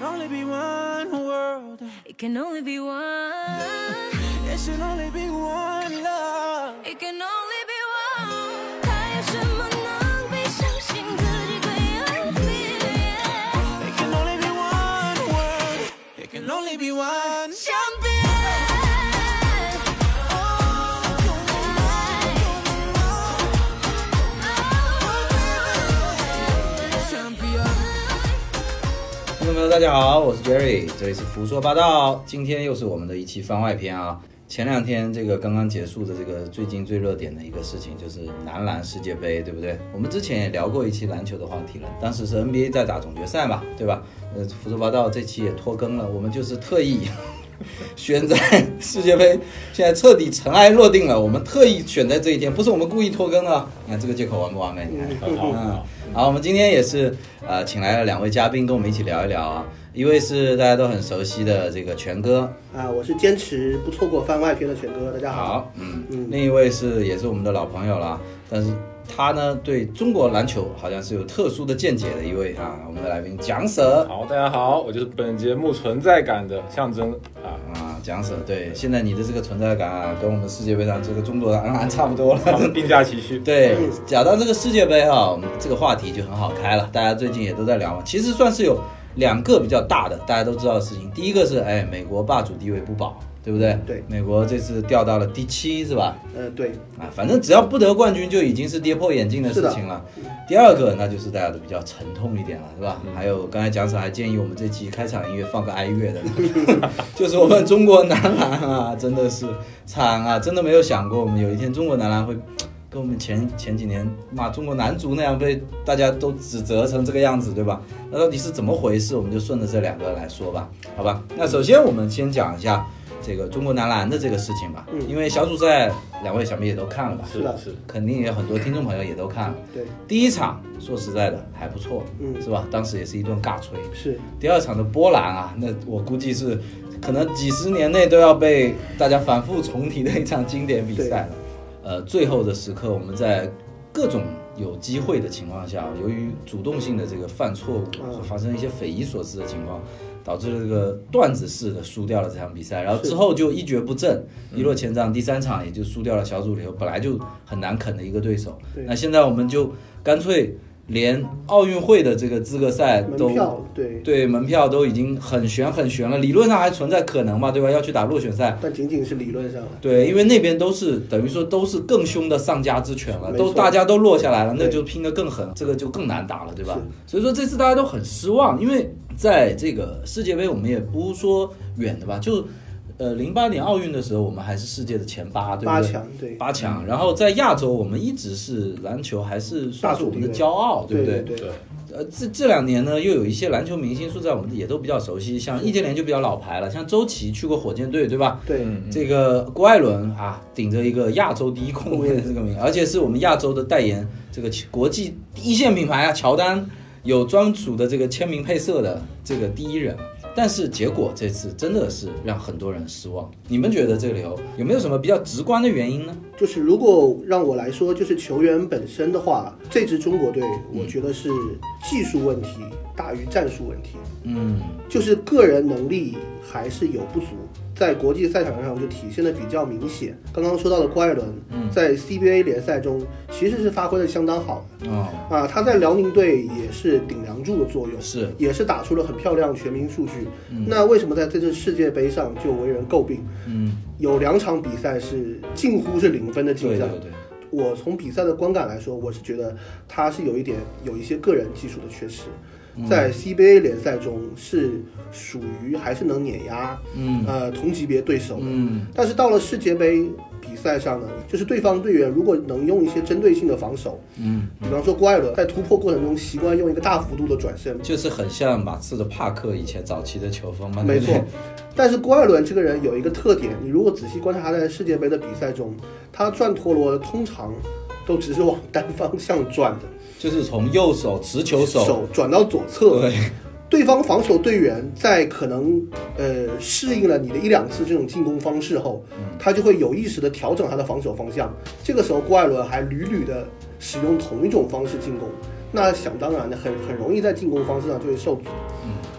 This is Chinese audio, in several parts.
could only be one world. It can only be one. It should only be one 大家好，我是 Jerry，这里是胡说八道。今天又是我们的一期番外篇啊。前两天这个刚刚结束的这个最近最热点的一个事情，就是男篮世界杯，对不对？我们之前也聊过一期篮球的话题了，当时是 NBA 在打总决赛嘛，对吧？呃，胡说八道这期也拖更了，我们就是特意 选在世界杯现在彻底尘埃落定了，我们特意选在这一天，不是我们故意拖更的。你看这个借口完不完美？你看。好嗯，好，我们今天也是呃，请来了两位嘉宾跟我们一起聊一聊啊。一位是大家都很熟悉的这个全哥，啊，我是坚持不错过番外篇的全哥，大家好。好，嗯嗯另一位是也是我们的老朋友了，但是他呢对中国篮球好像是有特殊的见解的一位啊，我们的来宾蒋舍好，大家好，我就是本节目存在感的象征啊，啊，蒋舍，对，现在你的这个存在感啊，跟我们世界杯上这个中国男篮差不多了。并驾齐驱。对，讲到这个世界杯啊，我们这个话题就很好开了，大家最近也都在聊嘛。其实算是有两个比较大的，大家都知道的事情。第一个是，哎，美国霸主地位不保，对不对？对美国这次掉到了第七，是吧？呃，对，啊，反正只要不得冠军，就已经是跌破眼镜的事情了。第二个，那就是大家都比较沉痛一点了，是吧？还有刚才蒋总还建议我们这期开场音乐放个哀乐的，就是我们中国男篮啊，真的是惨啊！真的没有想过我们有一天中国男篮会跟我们前前几年骂中国男足那样被大家都指责成这个样子，对吧？那到底是怎么回事？我们就顺着这两个来说吧，好吧？那首先我们先讲一下这个中国男篮的这个事情吧，嗯因为小组赛两位想必也都看了吧？是的是，肯定也有很多听众朋友也都看了。对，第一场说实在的还不错，嗯是吧？当时也是一顿尬吹。是，第二场的波兰啊，那我估计是可能几十年内都要被大家反复重提的一场经典比赛了。呃，最后的时刻，我们在各种有机会的情况下，由于主动性的这个犯错误，发生一些匪夷所思的情况，导致了这个段子式的输掉了这场比赛，然后之后就一蹶不振，一落千丈。第三场也就输掉了小组里头本来就很难啃的一个对手。对那现在我们就干脆连奥运会的这个资格赛都门，对，对门票都已经很悬很悬了，理论上还存在可能嘛，对吧？要去打落选赛，但仅仅是理论上了。对，因为那边都是等于说都是更凶的上家之犬了，都大家都落下来了，那就拼得更狠，这个就更难打了，对吧？所以说这次大家都很失望，因为在这个世界杯我们也不说远的吧，就呃零八年奥运的时候，我们还是世界的前八，对不对？八强，对，八强，然后在亚洲，我们一直是篮球还是算是我们的骄傲，对不对对？对，呃，这这两年呢，又有一些篮球明星说在我们也都比较熟悉，像易建联就比较老牌了，像周琦去过火箭队，对吧？对，嗯，这个郭艾伦啊，顶着一个亚洲第一控卫的这个名，而且是我们亚洲的代言这个国际一线品牌啊，乔丹有专属的这个签名配色的这个第一人。但是结果这次真的是让很多人失望。你们觉得这个理由有没有什么比较直观的原因呢？就是如果让我来说，就是球员本身的话，这支中国队，我觉得是技术问题大于战术问题，嗯，就是个人能力还是有不足。在国际赛场上就体现的比较明显。刚刚说到的郭艾伦，在 CBA 联赛中其实是发挥的相当好的哦，啊，他在辽宁队也是顶梁柱的作用，是，也是打出了很漂亮全民数据。那为什么在这次世界杯上就为人诟病？嗯，有两场比赛是近乎是零分的进账。对对对，我从比赛的观感来说，我是觉得他是有一点有一些个人技术的缺失，嗯在 CBA 联赛中是属于还是能碾压嗯。呃同级别对手的，嗯。但是到了世界杯比赛上呢，就是对方队员如果能用一些针对性的防守，嗯，比方说郭艾伦在突破过程中习惯用一个大幅度的转身，就是很像马刺的帕克以前早期的球风嘛，没错。但是郭艾伦这个人有一个特点，你如果仔细观察他在世界杯的比赛中，他转陀螺通常都只是往单方向转的，就是从右手持球手，手转到左侧，对，对方防守队员在可能呃适应了你的一两次这种进攻方式后，他就会有意识的调整他的防守方向。这个时候，郭艾伦还屡屡的使用同一种方式进攻，那想当然的很很容易在进攻方式上就会受阻。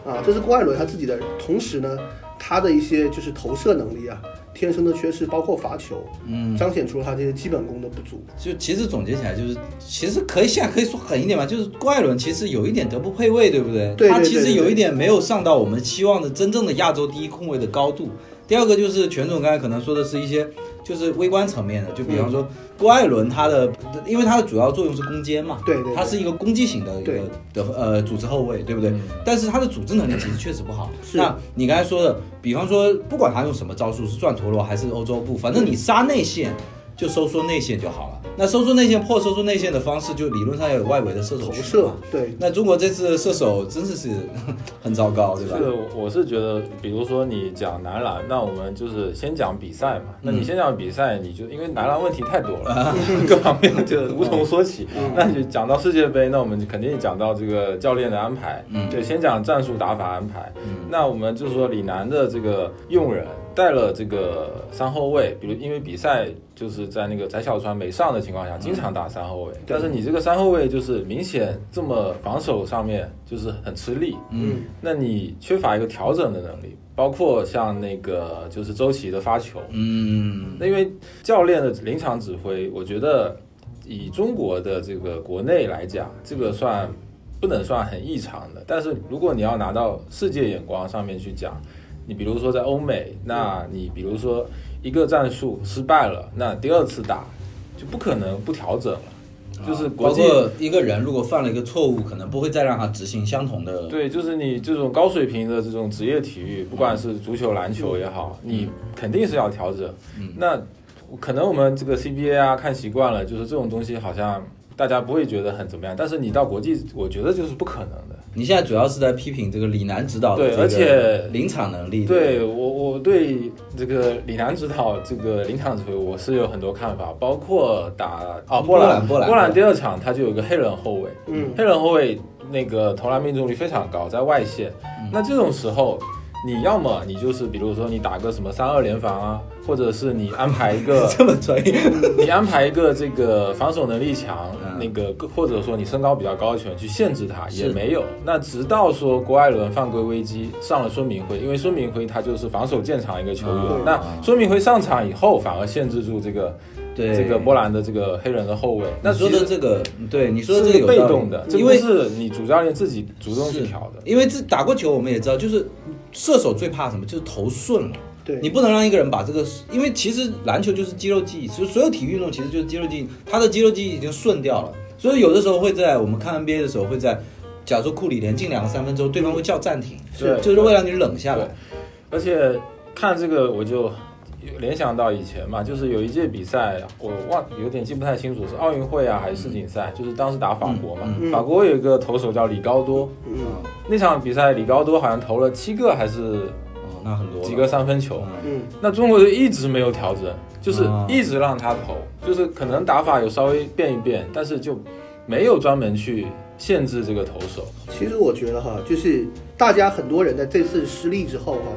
啊，这是郭艾伦他自己的。同时呢，他的一些就是投射能力啊，天生的缺失，包括罚球，嗯，彰显出了他这些基本功的不足。就其实总结起来就是，其实可以现在可以说狠一点吧，就是郭艾伦其实有一点德不配位，对不对？他其实有一点没有上到我们期望的真正的亚洲第一控卫的高度。第二个就是权总刚才可能说的是一些就是微观层面的，就比方说郭艾伦他的，因为他的主要作用是攻坚嘛，对对对。他是一个攻击型的一个的呃组织后卫，对不对？嗯。但是他的组织能力其实确实不好。是。那你刚才说的，比方说不管他用什么招数，是转陀螺还是欧洲步，反正你杀内线就收缩内线就好了。那收缩内线破收缩内线的方式，就理论上要有外围的射手投射。对，那中国这次射手真的是很糟糕，对吧？是，我是觉得，比如说你讲男篮，那我们就是先讲比赛嘛。那你先讲比赛，你就因为男篮问题太多了，各方面就无从说起。那就讲到世界杯，那我们就肯定讲到这个教练的安排。嗯对，先讲战术打法安排。嗯那我们就是说李楠的这个用人带了这个三后卫，比如因为比赛就是在那个翟小川没上的情况下，经常打三后卫。但是你这个三后卫就是明显这么防守上面就是很吃力。嗯那你缺乏一个调整的能力，包括像那个就是周琦的发球，嗯那因为教练的临场指挥，我觉得以中国的这个国内来讲，这个算不能算很异常的。但是如果你要拿到世界眼光上面去讲，你比如说在欧美，那你比如说一个战术失败了，那第二次打就不可能不调整了，就是国际包括一个人如果犯了一个错误，可能不会再让他执行相同的。对，就是你这种高水平的这种职业体育，不管是足球、篮球也好，你肯定是要调整。嗯那可能我们这个 CBA 啊看习惯了，就是这种东西好像大家不会觉得很怎么样，但是你到国际，我觉得就是不可能的。你现在主要是在批评这个李楠指导的对这个而且临场能力。对我，我对这个李楠指导这个临场指挥，我是有很多看法，包括打哦波波兰兰波兰波兰第二场他就有个黑人后卫，嗯黑人后卫那个投篮命中率非常高，在外线。那这种时候，你要么你就是比如说你打个什么三二联防啊，或者是你安排一个 这么专业。你安排一个这个防守能力强，嗯那个或者说你身高比较高的球员去限制他，是也没有。那直到说郭艾伦犯规危机上了孙明辉，因为孙明辉他就是防守见长一个球员，嗯那孙明辉上场以后反而限制住这个对这个波兰的这个黑人的后卫。那你说的这个，对你说的这个有被动的，因为是你主教练自己主动去是调的。因为这打过球，我们也知道，就是射手最怕什么，就是投顺了。对。你不能让一个人把这个，因为其实篮球就是肌肉记忆，所以所有体育运动其实就是肌肉记忆，他的肌肉记忆已经顺掉了，所以有的时候会在我们看 NBA 的时候会在，假如说库里连进两个三分之后，对方会叫暂停，是。就是为了让你冷下来。而且看这个我就联想到以前嘛，就是有一届比赛，我忘有点记不太清楚是奥运会啊还是世锦赛，就是当时打法国嘛，嗯法国有一个投手叫李高多，嗯，那场比赛李高多好像投了七个还是哦，那很多几个三分球，嗯。嗯，那中国队一直没有调整，就是啊。一直让他投，就是可能打法有稍微变一变，但是就没有专门去限制这个投手。其实我觉得哈，就是大家很多人在这次失利之后哈，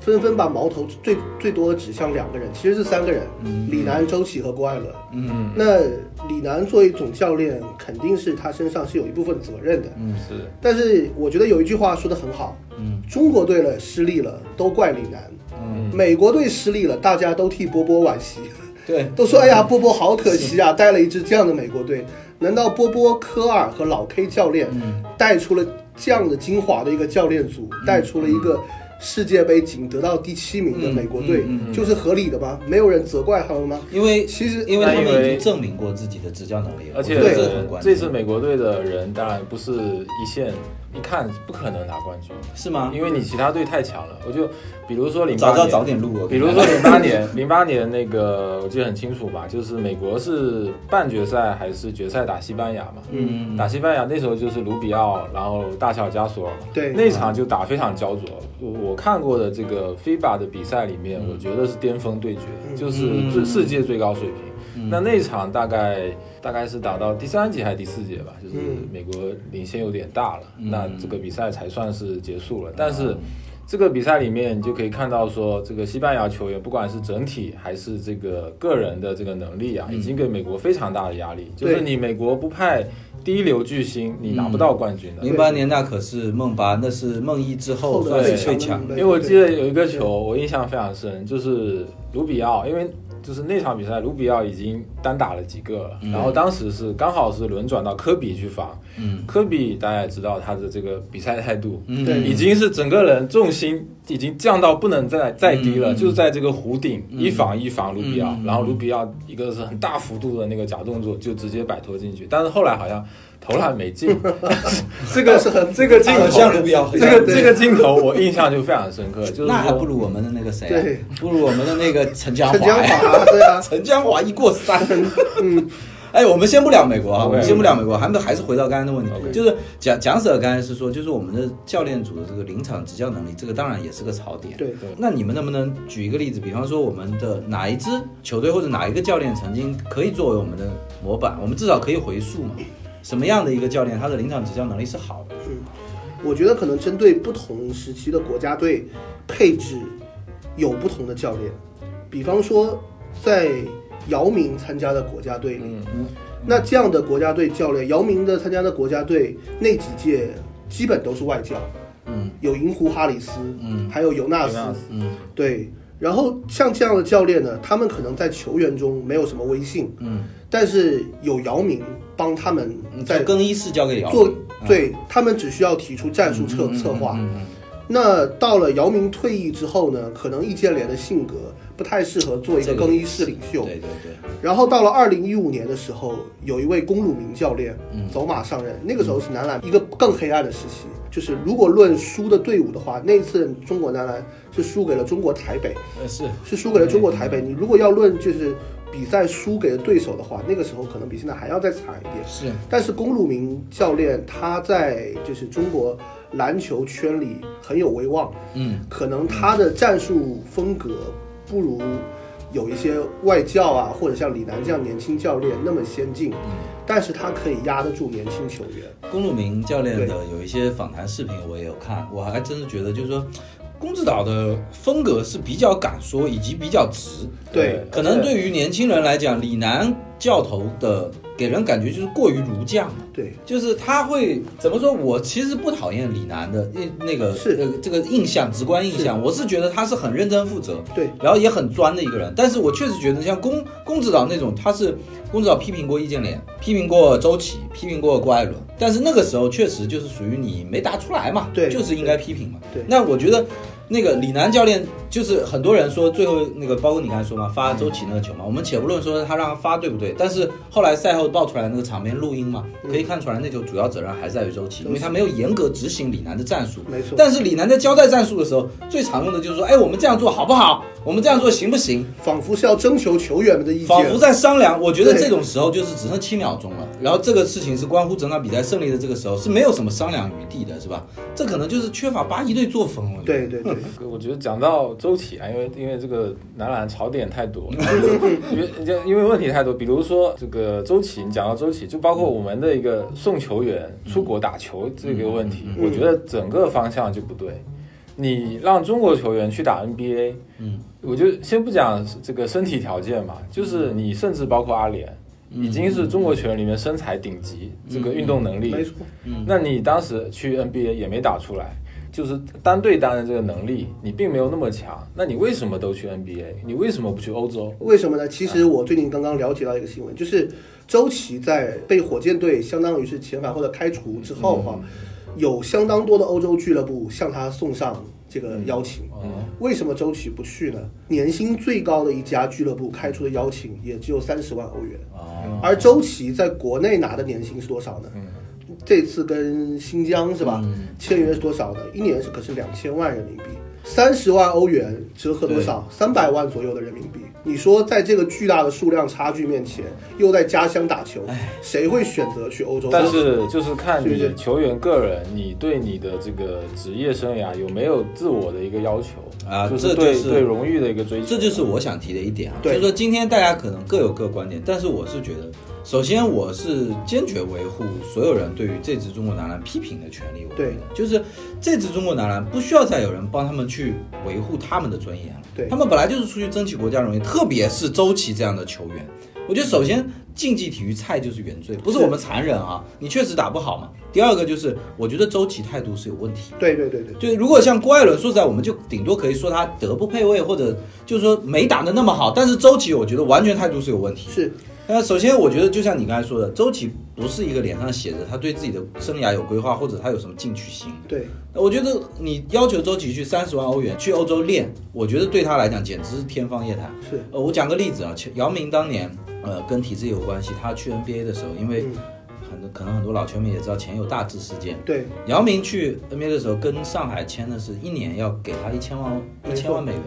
纷纷把矛头最最多的指向两个人，其实是三个人，李楠、周琦和郭艾伦。嗯。那李楠作为总教练，肯定是他身上是有一部分责任的。嗯是，但是我觉得有一句话说的很好，嗯。中国队了失利了，都怪李楠；嗯，美国队失利了，大家都替波波惋惜，对，都说哎呀，波波好可惜啊，带了一支这样的美国队。难道波波、科尔和老 K 教练嗯。带出了这样的精华的一个教练组，带出了一个世界杯仅得到第七名的美国队嗯嗯嗯，嗯就是合理的吗？没有人责怪他们吗？因为其实因为他那因为们已经证明过自己的执教能力了，而且这次美国队的人当然不是一线，一看不可能拿冠军，是吗？因为你其他队太强了。我就比如说零八年，早知道早点录我跟你讲，比如说零八年，零八年那个我记得很清楚吧，就是美国是半决赛还是决赛打西班牙嘛？嗯，打西班牙那时候就是卢比奥，然后大小加索尔嘛，对那场就打非常焦灼。我我看过的这个 FIBA 的比赛里面，嗯我觉得是巅峰对决，嗯就是最世界最高水平。嗯。那那场大概大概是打到第三节还是第四节吧，就是嗯。美国领先有点大了，嗯。那这个比赛才算是结束了。但是这个比赛里面，你就可以看到说，这个西班牙球员不管是整体还是这个个人的这个能力啊，嗯。已经给美国非常大的压力。就是你美国不派第一流巨星，你拿不到冠军的。零八年那可是梦八，那是梦一之后后算是最强的。最强的因为我记得有一个球，我印象非常深，就是卢比奥，因为就是那场比赛，卢比奥已经单打了几个了，然后当时是刚好是轮转到科比去防，嗯，科比大家也知道他的这个比赛态度，嗯。对。已经是整个人重心已经降到不能再再低了，嗯。就在这个弧顶一防一防卢比奥，嗯。然后卢比奥一个是很大幅度的那个假动作，就直接摆脱进去，但是后来好像投篮没进，这个是很 这个镜头很像卢比奥这个这个镜头我印象就非常深刻，就是那还不如我们的那个谁、啊？对，不如我们的那个陈江陈江华呀。对啊，陈江华一过三，嗯，哎，我们先不聊美国啊，我们先不聊美国，还没还是回到刚才的问题。就是讲讲死了刚才是说，就是我们的教练组的这个临场执教能力，这个当然也是个槽点。对。对。那你们能不能举一个例子，比方说我们的哪一支球队或者哪一个教练曾经可以作为我们的模板，我们至少可以回溯嘛？什么样的一个教练，他的临场执教能力是好的？嗯我觉得可能针对不同时期的国家队配置有不同的教练，比方说在姚明参加的国家队里，嗯那这样的国家队教练，姚明的参加的国家队那几届基本都是外教，嗯有银狐哈里斯，嗯还有尤纳斯嗯对。然后像这样的教练呢，他们可能在球员中没有什么威信，嗯，但是有姚明帮他们在在更衣室交给姚明做，嗯对他们只需要提出战术策策划。那到了姚明退役之后呢，可能易建联的性格不太适合做一个个更衣室领袖。对对对，然后到了二零一五年的时候，有一位龚鲁明教练嗯走马上任，那个时候是男篮一个更黑暗的时期。就是如果论输的队伍的话，那一次中国男篮是输给了中国台北，呃是是输给了中国台北。你如果要论就是比赛输给了对手的话，那个时候可能比现在还要再惨一点。是，但是龚路明教练他在就是中国篮球圈里很有威望，嗯可能他的战术风格不如有一些外教啊，或者像李楠这样年轻教练那么先进，嗯但是他可以压得住年轻球员。龚路明教练的有一些访谈视频我也有看，我还真是觉得就是说，龚指导的风格是比较敢说以及比较直。对可能对于年轻人来讲，李楠教头的给人感觉就是过于儒将。对，就是他会怎么说？我其实不讨厌李楠的那那个是呃这个印象，直观印象，我是觉得他是很认真负责，对，然后也很专的一个人。但是我确实觉得像龚龚指导那种，他是龚指导批评过易建联，批评过周琦，批评过郭艾伦，但是那个时候确实就是属于你没答出来嘛，对就是应该批评嘛。对那我觉得那个李楠教练就是很多人说最后那个，包括你刚才说嘛，发周琦那个球嘛，我们且不论说他让他发对不对，但是后来赛后爆出来那个场面录音嘛，可以看出来那球主要责任还在于周琦，因为他没有严格执行李楠的战术。没错但是李楠在交代战术的时候，最常用的就是说，哎，我们这样做好不好？我们这样做行不行？仿佛是要征求球员们的意见仿佛。在商量。我觉得这种时候就是只剩七秒钟了，然后这个事情是关乎整场比赛胜利的这个时候是没有什么商量余地的，是吧？这可能就是缺乏八一队作风了。对对对，我觉得讲到周琦啊，因为因为这个男篮槽点太多，因为因为问题太多。比如说这个周琦，你讲到周琦，就包括我们的一个送球员出国打球这个问题，嗯我觉得整个方向就不对。你让中国球员去打 NBA，嗯，我就先不讲这个身体条件嘛，就是你甚至包括阿联，已经是中国球员里面身材顶级，这个运动能力，没错，那你当时去 NBA 也没打出来，就是单对单的这个能力，你并没有那么强。那你为什么都去 NBA？你为什么不去欧洲？为什么呢？其实我最近刚刚了解到一个新闻，就是周琦在被火箭队相当于是遣返或者开除之后哈、有相当多的欧洲俱乐部向他送上这个邀请。嗯，为什么周琦不去呢？年薪最高的一家俱乐部开出的邀请也只有三十万欧元，哦，而周琦在国内拿的年薪是多少呢？嗯这次跟新疆是吧？嗯签约是多少呢？一年是可是两千万人民币，三十万欧元折合多少？三百万左右的人民币。你说在这个巨大的数量差距面前，又在家乡打球，谁会选择去欧洲？但是就是看你球员个人，你对你的这个职业生涯有没有自我的一个要求啊就是对这就是对荣誉的一个追求。这就是我想提的一点啊，就对是说今天大家可能各有各观点，但是我是觉得，首先我是坚决维护所有人对于这支中国男篮批评的权利。我觉得对，就是这支中国男篮不需要再有人帮他们去维护他们的尊严了。对他们本来就是出去争取国家荣誉，特别是周琦这样的球员。我觉得首先竞技体育菜就是原罪，不是我们残忍啊，你确实打不好嘛。第二个就是我觉得周琦态度是有问题。对对对对，就如果像郭艾伦，说实在，我们就顶多可以说他德不配位，或者就是说没打得那么好。但是周琦，我觉得完全态度是有问题。是那首先，我觉得就像你刚才说的，周琦不是一个脸上写着他对自己的生涯有规划，或者他有什么进取心。对，我觉得你要求周琦去三十万欧元去欧洲练，我觉得对他来讲简直是天方夜谭。是呃，我讲个例子啊，姚姚明当年呃跟体制有关系，他去 NBA 的时候，因为嗯很多可能很多老球迷也知道前有大致事件，对。姚明去 NBA 的时候，跟上海签的是一年要给他一千万一千万美元，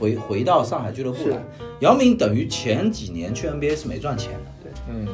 回回到上海俱乐部来。姚明等于前几年去 NBA 是没赚钱的，嗯，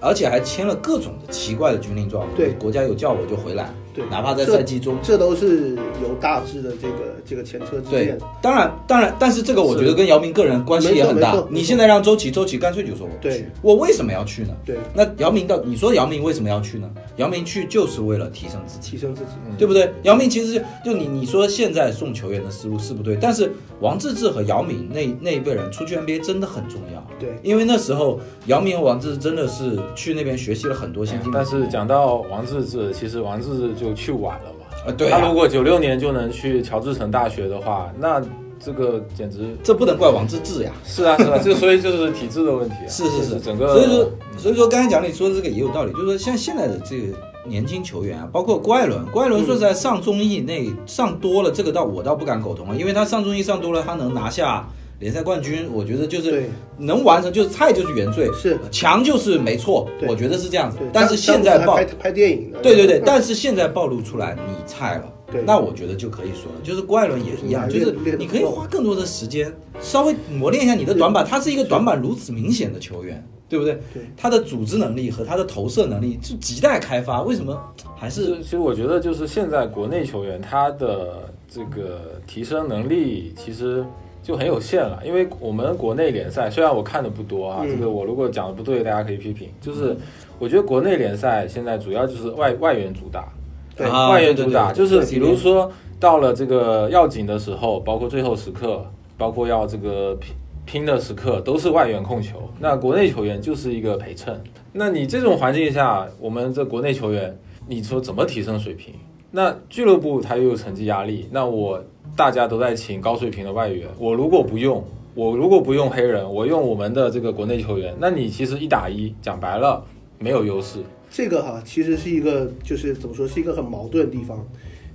而且还签了各种的奇怪的军令状，对。国家有叫我就回来，对，哪怕在赛季中。这都是有大致的这个这个前车之对鉴。，当然，当然，但是这个我觉得跟姚明个人关系也很大。你现在让周琦，周琦干脆就说我不去，我为什么要去呢？对，那姚明到你说姚明为什么要去呢？姚明去就是为了提升自己提，升自己。对不对？姚明其实就你你说现在送球员的思路是不对，但是王治郅和姚明那那一辈人出去 NBA 真的很重要，对因为那时候姚明和王治郅真的是去那边学习了很多先进的但是讲到王治郅，其实王治郅就去晚了嘛。啊，对啊他如果九六年就能去乔治城大学的话，那这个简直这不能怪王治郅呀。是啊是啊，这所以就是体制的问题啊。是 是是，整个所以说所以说刚才讲你说的这个也有道理，就是说像现在的这个年轻球员啊，包括郭艾伦，郭艾伦说实在上综艺那上多了，这个倒我倒不敢苟同啊，因为他上综艺上多了，他能拿下联赛冠军，我觉得就是能完成，就是菜就是原罪，是强就是没错，我觉得是这样子，。但是现在拍拍电影呢。对对对，但是现在暴露出来你菜了，对那我觉得就可以说了，就是郭艾伦也一样，就是你可以花更多的时间，稍微磨练一下你的短板。他是一个短板如此明显的球员，对不对？对他的组织能力和他的投射能力就亟待开发，为什么还是其实我觉得就是现在国内球员他的这个提升能力其实就很有限了，因为我们国内联赛虽然我看的不多啊，嗯这个我如果讲的不对，大家可以批评。就是我觉得国内联赛现在主要就是外外援主打，对啊外援主打，就是比如说到了这个要紧的时候，包括最后时刻，包括要这个拼拼的时刻，都是外援控球。那国内球员就是一个陪衬。那你这种环境下，我们这国内球员，你说怎么提升水平？那俱乐部他又有成绩压力，那我大家都在请高水平的外援，我如果不用，我如果不用黑人，我用我们的这个国内球员，那你其实一打一，讲白了没有优势。这个哈，其实是一个就是怎么说，是一个很矛盾的地方。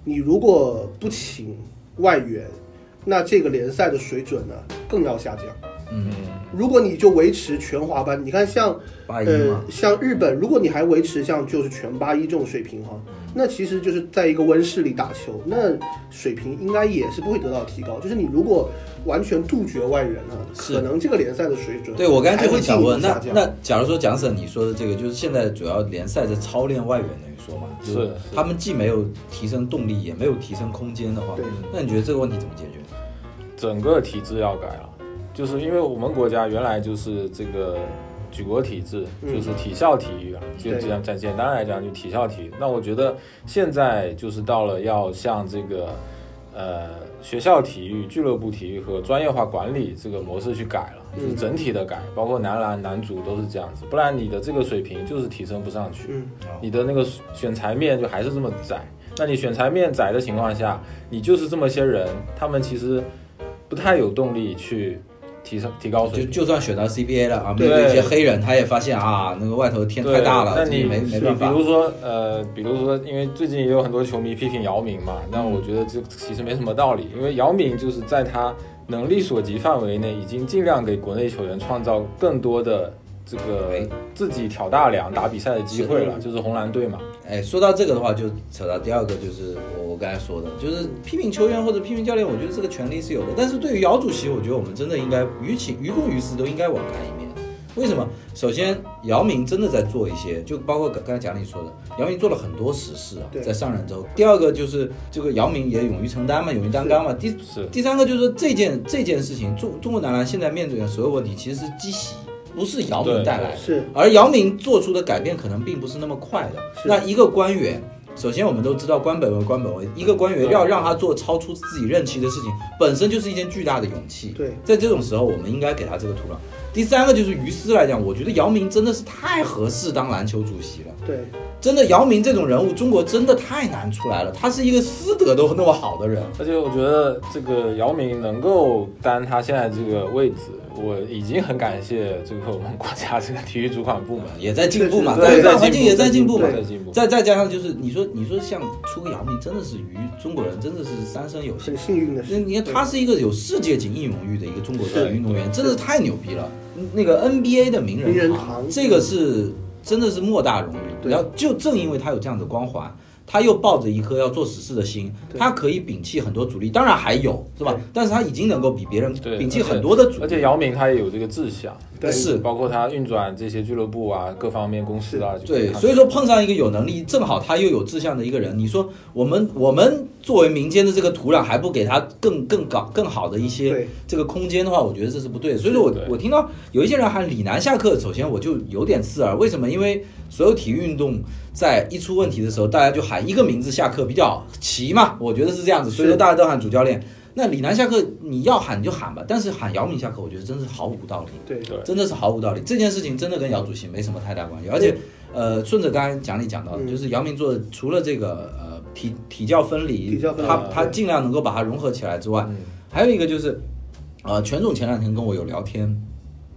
你如果不请外援，那这个联赛的水准呢更要下降。嗯如果你就维持全华班，你看像呃？像日本，如果你还维持像就是全八一这种水平哈，那其实就是在一个温室里打球，那水平应该也是不会得到提高。就是你如果完全杜绝外援呢，可能这个联赛的水准对我刚才就会想问，那。那假如说蒋婶你说的这个，就是现在主要联赛在操练外援，等于说嘛，就是是他们既没有提升动力，也没有提升空间的话，那你觉得这个问题怎么解决？整个体制要改了，就是因为我们国家原来就是这个举国体制，嗯就是体校体育啊，就对这样简简单来讲就体校体育。那我觉得现在就是到了要向这个呃学校体育、俱乐部体育和专业化管理这个模式去改了，就是嗯整体的改，包括男篮、男足都是这样子，不然你的这个水平就是提升不上去。嗯，你的那个选材面就还是这么窄。那你选材面窄的情况下，你就是这么些人，他们其实不太有动力去提升提高就水平。就算选到 CBA 了啊，对面对一些黑人，他也发现啊，那个外头天太大了，那你没没办法。比如说呃，比如说，因为最近也有很多球迷批评姚明嘛，那我觉得这其实没什么道理，因为姚明就是在他能力所及范围内，已经尽量给国内球员创造更多的这个哎自己挑大梁打比赛的机会了，是就是红蓝队嘛。哎，说到这个的话，就扯到第二个，就是我我刚才说的，就是批评球员或者批评教练，我觉得这个权利是有的。但是对于姚主席，我觉得我们真的应该于情于公于私都应该网开一面。为什么？首先，姚明真的在做一些，就包括刚刚才讲你说的，姚明做了很多实事啊，在上任之后。第二个就是这个姚明也勇于承担嘛，勇于担当嘛。第第三个就是说这件这件事情，中中国男篮现在面对的所有问题，其实是积习，不是姚明带来的。是而姚明做出的改变可能并不是那么快的。那一个官员，首先我们都知道官本位，官本位，一个官员要让他做超出自己任期的事情，本身就是一件巨大的勇气。对在这种时候，我们应该给他这个土壤。第三个就是于私来讲，我觉得姚明真的是太合适当篮球主席了。对，真的，姚明这种人物，中国真的太难出来了。他是一个师德都那么好的人，而且我觉得这个姚明能够担他现在这个位置，我已经很感谢这个我们国家这个体育主管部门。也在进步嘛，大环境也在进步嘛，在进步再再加上就是你说你说像出个姚明，真的是于中国人真的是三生有幸很。幸运的你看，他是一个有世界级应荣誉的一个中国的运动员，真的是太牛逼了。那个 NBA 的名人名人堂堂，这个是真的是莫大荣誉。然后就正因为他有这样的光环，他又抱着一颗要做实事的心，他可以摒弃很多阻力，当然还有是吧？但是他已经能够比别人，摒弃很多的阻力。而且姚明他也有这个志向，对是包括他运转这些俱乐部啊，各方面公司啊，对，所以说碰上一个有能力，正好他又有志向的一个人，你说我们 我们作为民间的这个土壤，还不给他更更高更好的一些这个空间的话，我觉得这是不对的。所以说我我听到有一些人喊李楠下课，首先我就有点刺耳。为什么？因为所有体育运动在一出问题的时候，大家就喊一个名字下课比较齐嘛，我觉得是这样子。所以说大家都喊主教练。那李楠下课，你要喊你就喊吧，但是喊姚明下课，我觉得真是毫无道理。对对真的是毫无道理。这件事情真的跟姚主席没什么太大关系，而且，呃，顺着刚才讲你讲到的，嗯就是姚明做的，除了这个呃体体教分离，体教分离他他尽量能够把它融合起来之外，嗯还有一个就是，呃，权总前两天跟我有聊天，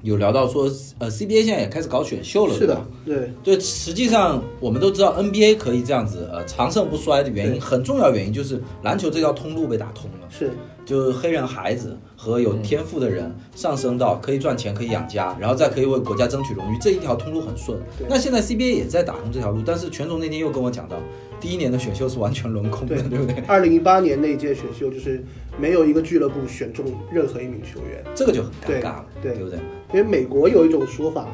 有聊到说，呃，CBA 现在也开始搞选秀了，是的对？，对，实际上我们都知道 NBA 可以这样子，呃，长盛不衰的原因，很重要原因就是篮球这条通路被打通了。是就是黑人孩子和有天赋的人上升到可以赚钱、可以养家，然后再可以为国家争取荣誉，这一条通路很顺。那现在 CBA 也在打通这条路，但是权总那天又跟我讲到，第一年的选秀是完全轮空的，对对不对？二零一八年那一届选秀，就是没有一个俱乐部选中任何一名球员，这个就很尴尬了，对不对？因为美国有一种说法，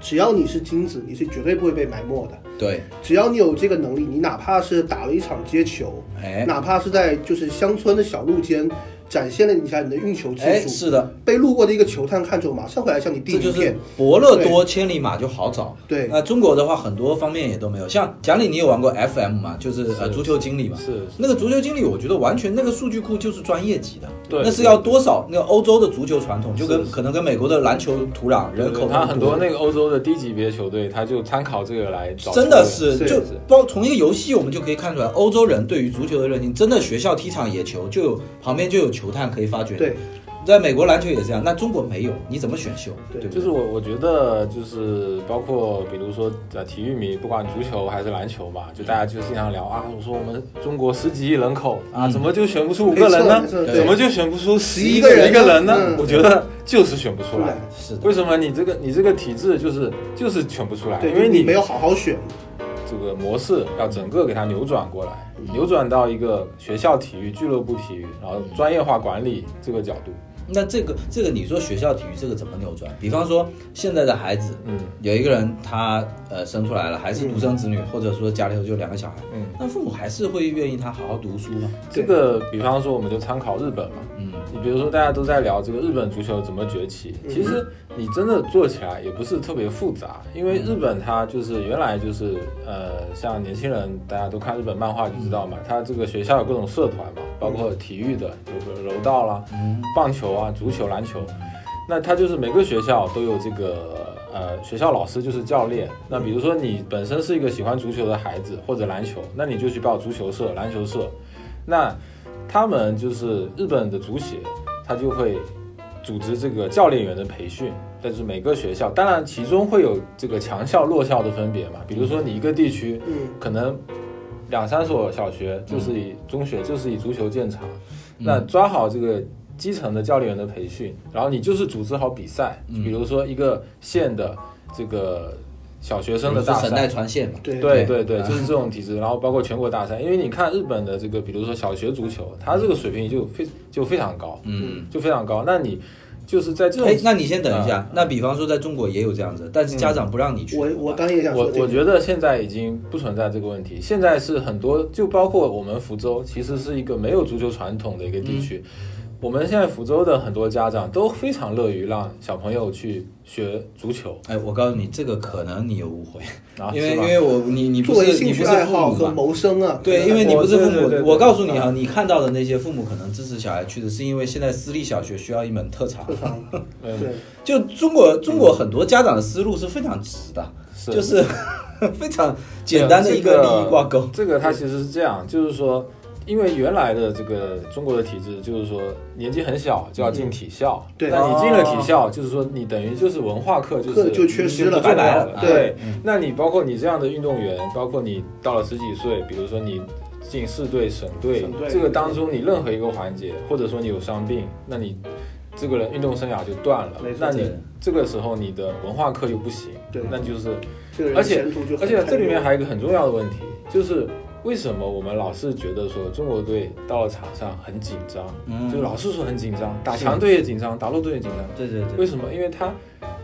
只要你是金子，你是绝对不会被埋没的。对，只要你有这个能力，你哪怕是打了一场接球，哎哪怕是在就是乡村的小路间展现了一下你的运球技哎，术，是的，被路过的一个球探看中，马上回来向你递这就是。伯乐多，千里马就好找。对那中国的话，很多方面也都没有。像蒋里，你有玩过 FM 吗？就是呃足球经理嘛。是那个足球经理，我觉得完全那个数据库就是专业级的，对那是要多少那个欧洲的足球传统，就跟是是可能跟美国的篮球土壤人口他很多那个个欧洲的低级别球队，他就参考这个来找。真的是是就是包从一个游戏我们就可以看出来，欧洲人对于足球的热情，真的学校踢场野球就有旁边就有球探可以发掘。对，在美国篮球也这样，那中国没有，你怎么选秀？对对对，就是我我觉得就是包括比如说呃体育迷，不管足球还是篮球吧，就大家就经常聊啊，我说我们中国十几亿人口啊，嗯怎么就选不出五个人呢怎么就选不出十一个人呢一个人呢嗯？我觉得就是选不出来。是的，为什么你这个你这个体制就是就是选不出来？对，因为你你没有好好选。这个模式要整个给它扭转过来，扭转到一个学校体育、俱乐部体育，然后专业化管理这个角度。那这个这个你说学校体育这个怎么扭转？比方说现在的孩子，嗯有一个人他呃生出来了，还是独生子女，或者说家里头就两个小孩，嗯，那父母还是会愿意他好好读书吗？这个比方说我们就参考日本嘛，嗯，你比如说大家都在聊这个日本足球怎么崛起，其实你真的做起来也不是特别复杂，因为日本它就是原来就是呃，像年轻人大家都看日本漫画就知道嘛，它这个学校有各种社团嘛，包括体育的，有个柔道啦、棒球啊、足球、篮球，那它就是每个学校都有这个。呃，学校老师就是教练。那比如说你本身是一个喜欢足球的孩子或者篮球，那你就去报足球社、篮球社。那他们就是日本的足协，他就会组织这个教练员的培训，但是每个学校，当然其中会有这个强校弱校的分别嘛。比如说你一个地区嗯，可能两三所小学就是以中学就是以足球见长，那抓好这个基层的教练员的培训，然后你就是组织好比赛，嗯。比如说一个县的这个小学生的大神代赛。传线嘛，对对对对，啊就是这种体制，然后包括全国大赛，因为你看日本的这个，比如说小学足球，它这个水平就非就非常高，嗯。就非常高。那你就是在这种，哎，那你先等一下啊。那比方说，在中国也有这样子，但是家长不让你去。我我刚也想说这个，我我觉得现在已经不存在这个问题，现在是很多，就包括我们福州，其实是一个没有足球传统的一个地区。我们现在福州的很多家长都非常乐于让小朋友去学足球，哎，我告诉你，这个可能你有误会，因为因为我你你不作为兴趣是你不是爱好和父母嘛。谋生啊，对，因为你不是父母对对对，对我告诉你啊，嗯你看到的那些父母可能支持小孩去的，是因为现在私立小学需要一门特长。特长，嗯 对，就中国中国很多家长的思路是非常直的，是。就是 非常简单的一个利益挂钩。这个它其实是这样，就是说，因为原来的这个中国的体制，就是说年纪很小就要进体校，对。那你进了体校，就是说你等于就是文化课就是课就缺失了对。对，那你包括你这样的运动员，包括你到了十几岁，比如说你。进市队、省队省队，这个当中你任何一个环节，或者说你有伤病，那你这个人运动生涯就断了。那你这个时候你的文化课又不行，对。那就是而且而且这里面还有一个很重要的问题，就是为什么我们老是觉得说中国队到了场上很紧张，嗯就老是说很紧张，打强队也紧张，打弱队也紧张。对对对，为什么？因为他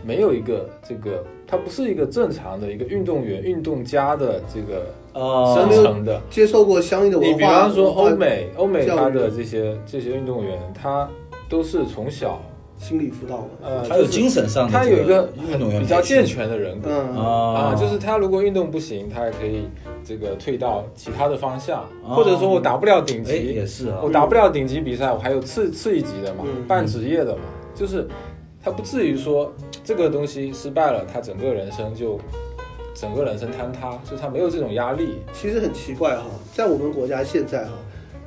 没有一个这个，他不是一个正常的一个运动员、运动家的这个哦生成的。接受过相应的文化，你比方说欧美，欧美他的这些这些运动员，他都是从小心理辅导的，呃，他有精神上的他有一个运动员比较健全的人格。嗯，啊。啊，就是他如果运动不行，他也可以这个退到其他的方向，哦或者说我打不了顶级也级，是啊。我，打不了顶级比赛，我还有次次一级的嘛，嗯。半职业的嘛，就是他不至于说这个东西失败了，他整个人生就整个人生坍塌，就他没有这种压力。其实很奇怪哈，在我们国家现在哈，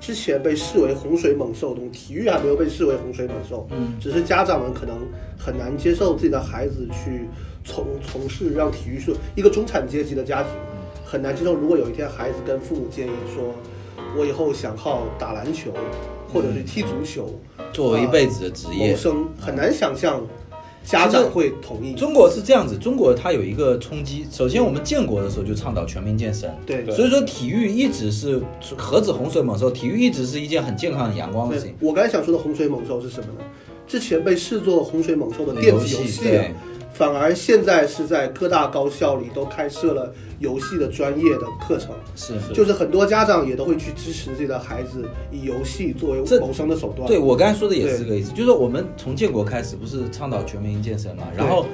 之前被视为洪水猛兽的东西，体育还没有被视为洪水猛兽，嗯，只是家长们可能很难接受自己的孩子去从从事让体育是一个中产阶级的家庭，很难接受。如果有一天孩子跟父母建议说，我以后想靠打篮球或者是踢足球作为一辈子的职业。谋，生，很难想象家长会同意。中国是这样子，中国它有一个冲击。首先，我们建国的时候就倡导全民健身，对对所以说体育一直是何止洪水猛兽，体育一直是一件很健康、很阳光的事情。我刚才想说的洪水猛兽是什么呢？之前被视作洪水猛兽的电子游戏反而现在是在各大高校里都开设了游戏的专业的课程，是就是很多家长也都会去支持自己的孩子以游戏作为这谋生的手段。对我刚才说的也是这个意思，就是说我们从建国开始不是倡导全民健身嘛，然后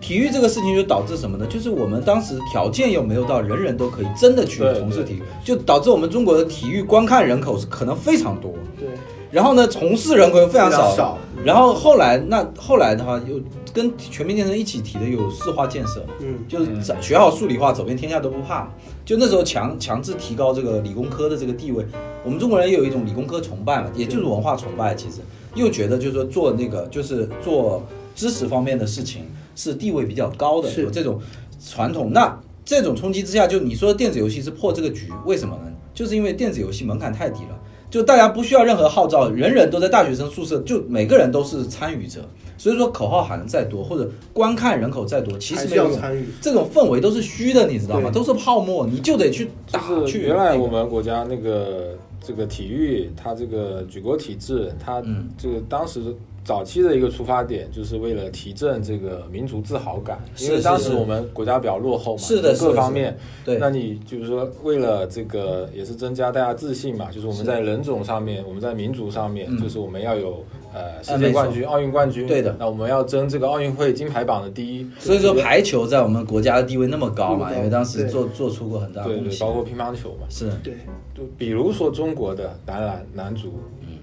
体育这个事情就导致什么呢？就是我们当时条件又没有到人人都可以真的去从事体育，就导致我们中国的体育观看人口是可能非常多，对，然后呢从事人口又非常少，少然后后来那后来的话又跟全民健身一起提的有四化建设，嗯，就是学好数理化，走遍天下都不怕。就那时候强强制提高这个理工科的这个地位，我们中国人也有一种理工科崇拜嘛，也就是文化崇拜。其实又觉得就是说做那个就是做知识方面的事情是地位比较高的，是有这种传统。那这种冲击之下，就你说电子游戏是破这个局，为什么呢？就是因为电子游戏门槛太低了。就大家不需要任何号召，人人都在大学生宿舍，就每个人都是参与者。所以说口号喊的再多，或者观看人口再多，其实没有参与。这种氛围都是虚的，你知道吗？都是泡沫，你就得去打去。原来我们国家那个这个体育，它这个举国体制，它嗯这个当时早期的一个出发点，就是为了提振这个民族自豪感，因为当时我们国家比较落后嘛，是的各方面。对那你就是说，为了这个也是增加大家自信嘛，就是我们在人种上面，我们在民族上面，嗯就是我们要有呃世界冠军、奥运冠军。对的那我们要争这个奥运会金牌榜的第一。所以说排球在我们国家的地位那么高嘛，因为当时做做出过很大对对，贡献。包括乒乓球嘛。是对，就比如说中国的男篮、男足，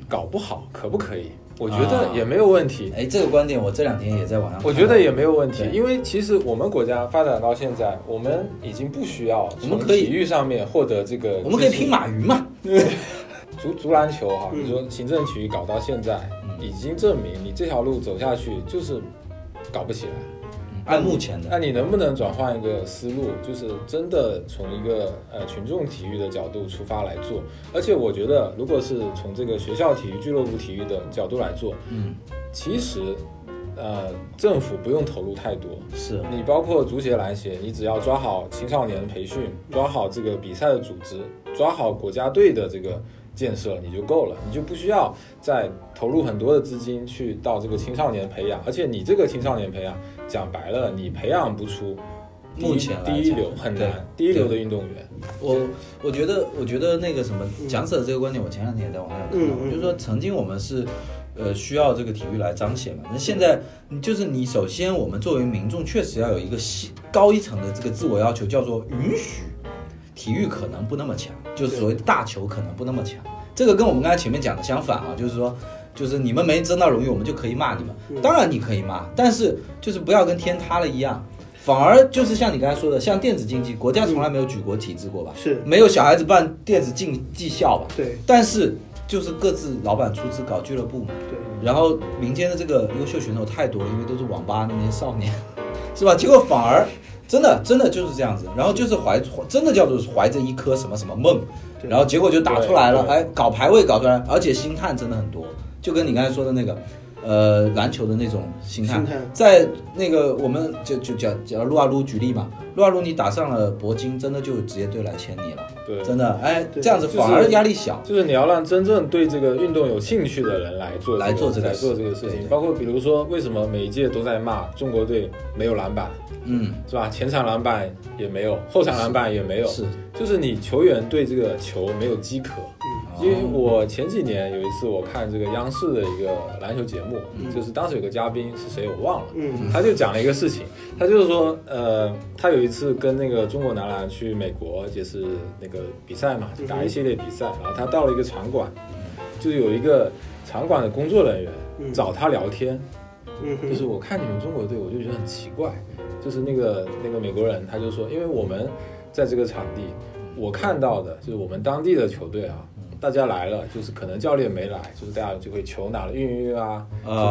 搞不好可不可以？我觉啊得也没有问题。哎，这个观点我这两天也在网上。我觉得也没有问题，因为其实我们国家发展到现在，我们已经不需要从我们可以体育上面获得这个，我们可以拼马云嘛。足足篮球哈，嗯你说行政体育搞到现在，已经证明你这条路走下去就是搞不起来。按目前的，那你能不能转换一个思路，就是真的从一个呃群众体育的角度出发来做？而且我觉得，如果是从这个学校体育、俱乐部体育的角度来做，嗯，其实呃政府不用投入太多。是你包括足协、篮协，你只要抓好青少年培训，抓好这个比赛的组织，抓好国家队的这个建设，你就够了，你就不需要再投入很多的资金去到这个青少年培养。而且你这个青少年培养，讲白了，你培养不出目前第一流很难，第一流的运动员。我我觉得，我觉得那个什么讲舍这个观点，我前两天也在网上看到，就是说曾经我们是。呃，需要这个体育来彰显嘛？那现在你就是你，首先我们作为民众，确实要有一个细高一层的这个自我要求，叫做允许体育可能不那么强，就是所谓大球可能不那么强。这个跟我们刚才前面讲的相反啊，就是说，就是你们没争到荣誉，我们就可以骂你们。当然你可以骂，但是就是不要跟天塌了一样。反而就是像你刚才说的，像电子竞技，国家从来没有举国体制过吧？是没有小孩子办电子竞技校吧？对但是就是各自老板出资搞俱乐部嘛，对，然后民间的这个优秀选手太多了，因为都是网吧那些少年，是吧？结果反而真的真的就是这样子，然后就是怀真的叫做怀着一颗什么什么梦，然后结果就打出来了，哎，搞排位搞出来，而且星探真的很多，就跟你刚才说的那个。呃，篮球的那种星探星探，在那个我们就就讲讲撸啊撸举例嘛，撸啊撸你打上了铂金，真的就有职业队来签你了，对，真的，哎，这样子反而压力小，就是你要让真正对这个运动有兴趣的人来做、来做这个来做这个事对对情。包括比如说，为什么每一届都在骂中国队没有篮板，嗯，是吧？前场篮板也没有，后场篮板也没有，是，就是你球员对这个球没有饥渴。哦因为我前几年有一次我看这个央视的一个篮球节目，就是当时有个嘉宾是谁我忘了，嗯。他就讲了一个事情，他就是说，呃，他有一次跟那个中国男篮去美国，也是那个比赛嘛，就打一系列比赛，然后他到了一个场馆，就是有一个场馆的工作人员嗯。找他聊天，就是我看你们中国队，我就觉得很奇怪，就是那个那个美国人他就说，因为我们在这个场地，我看到的就是我们当地的球队啊。大家来了，就是可能教练没来，就是大家就会球拿了运一运啊，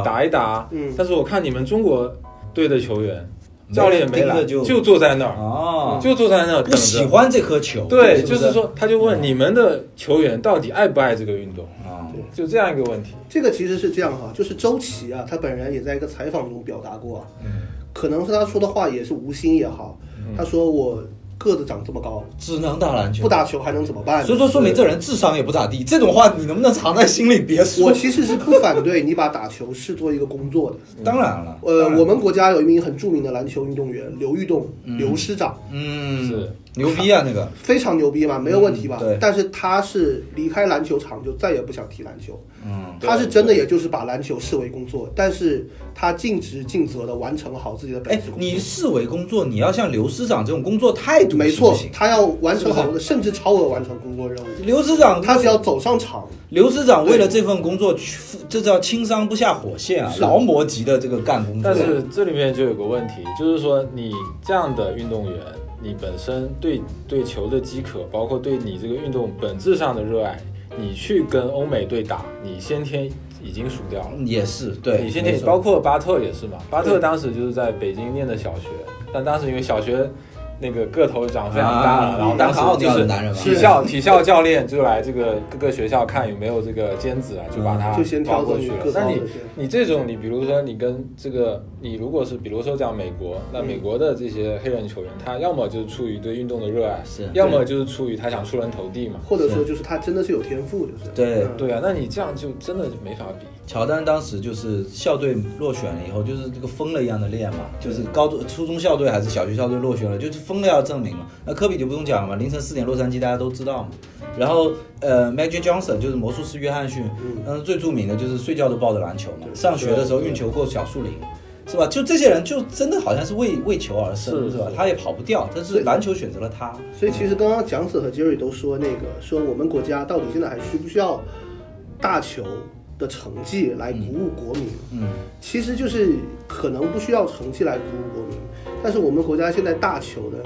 打一打。嗯。但是我看你们中国队的球员，教练没来，就就坐在那儿，哦，就坐在那儿。不喜欢这颗球，对，不就是说，他就问你们的球员到底爱不爱这个运动，啊，对就这样一个问题。这个其实是这样哈，就是周琦啊，他本人也在一个采访中表达过啊，可能是他说的话也是无心也好，他说我个子长这么高，只能打篮球，不打球还能怎么办？所以说说明这人智商也不咋地。这种话你能不能藏在心里别说？我 其实是不反对你把打球视作一个工作的。当然了，呃我们国家有一名很著名的篮球运动员刘玉栋，刘师长，嗯是牛逼啊那个，非常牛逼吧，没有问题吧？嗯对但是他是离开篮球场就再也不想踢篮球，嗯，他是真的也就是把篮球视为工作，但是他尽职尽责的完成好自己的本哎职，工作。你视为工作，你要像刘师长这种工作态度，没错他要完成好甚至超额完成工作任务。刘师长他只要走上场，刘师长为了这份工作，去这叫轻伤不下火线啊，劳模级的这个干工作。但是这里面就有个问题，就是说你这样的运动员，你本身对对球的饥渴，包括对你这个运动本质上的热爱，你去跟欧美队打，你先天已经输掉了。也是对，你先天包括巴特也是嘛，巴特当时就是在北京念的小学，但当时因为小学那个个头长非常大啊了，然后当时就是体校体校教练就来这个各个学校看有没有这个尖子啊，就把他就先挑过去了。那你你这种，你比如说你跟这个，你如果是比如说讲美国，那美国的这些黑人球员，他要么就是出于对运动的热爱，是要么就是出于他想出人头地嘛。或者说就是他真的是有天赋，就是对嗯对啊，那你这样就真的就没法比。乔丹当时就是校队落选了以后，就是这个疯了一样的练嘛，就是高中、初中校队还是小学校队落选了，就是疯了要证明嘛。那科比就不用讲了嘛，凌晨四点洛杉矶大家都知道嘛。然后呃，Magic Johnson 就是魔术师约翰逊，嗯，最著名的就是睡觉都抱着篮球嘛，上学的时候运球过小树林。是吧？就这些人，就真的好像是为为球而生，是吧？他也跑不掉，但是篮球选择了他。所以其实刚刚蒋子和杰瑞都说那个说我们国家到底现在还需不需要大球的成绩来鼓舞国民？嗯，其实就是可能不需要成绩来鼓舞国民，但是我们国家现在大球呢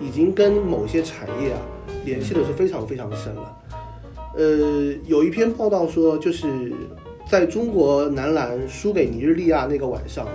已经跟某些产业啊联系的是非常非常深了。呃，有一篇报道说，就是在中国男篮输给尼日利亚那个晚上，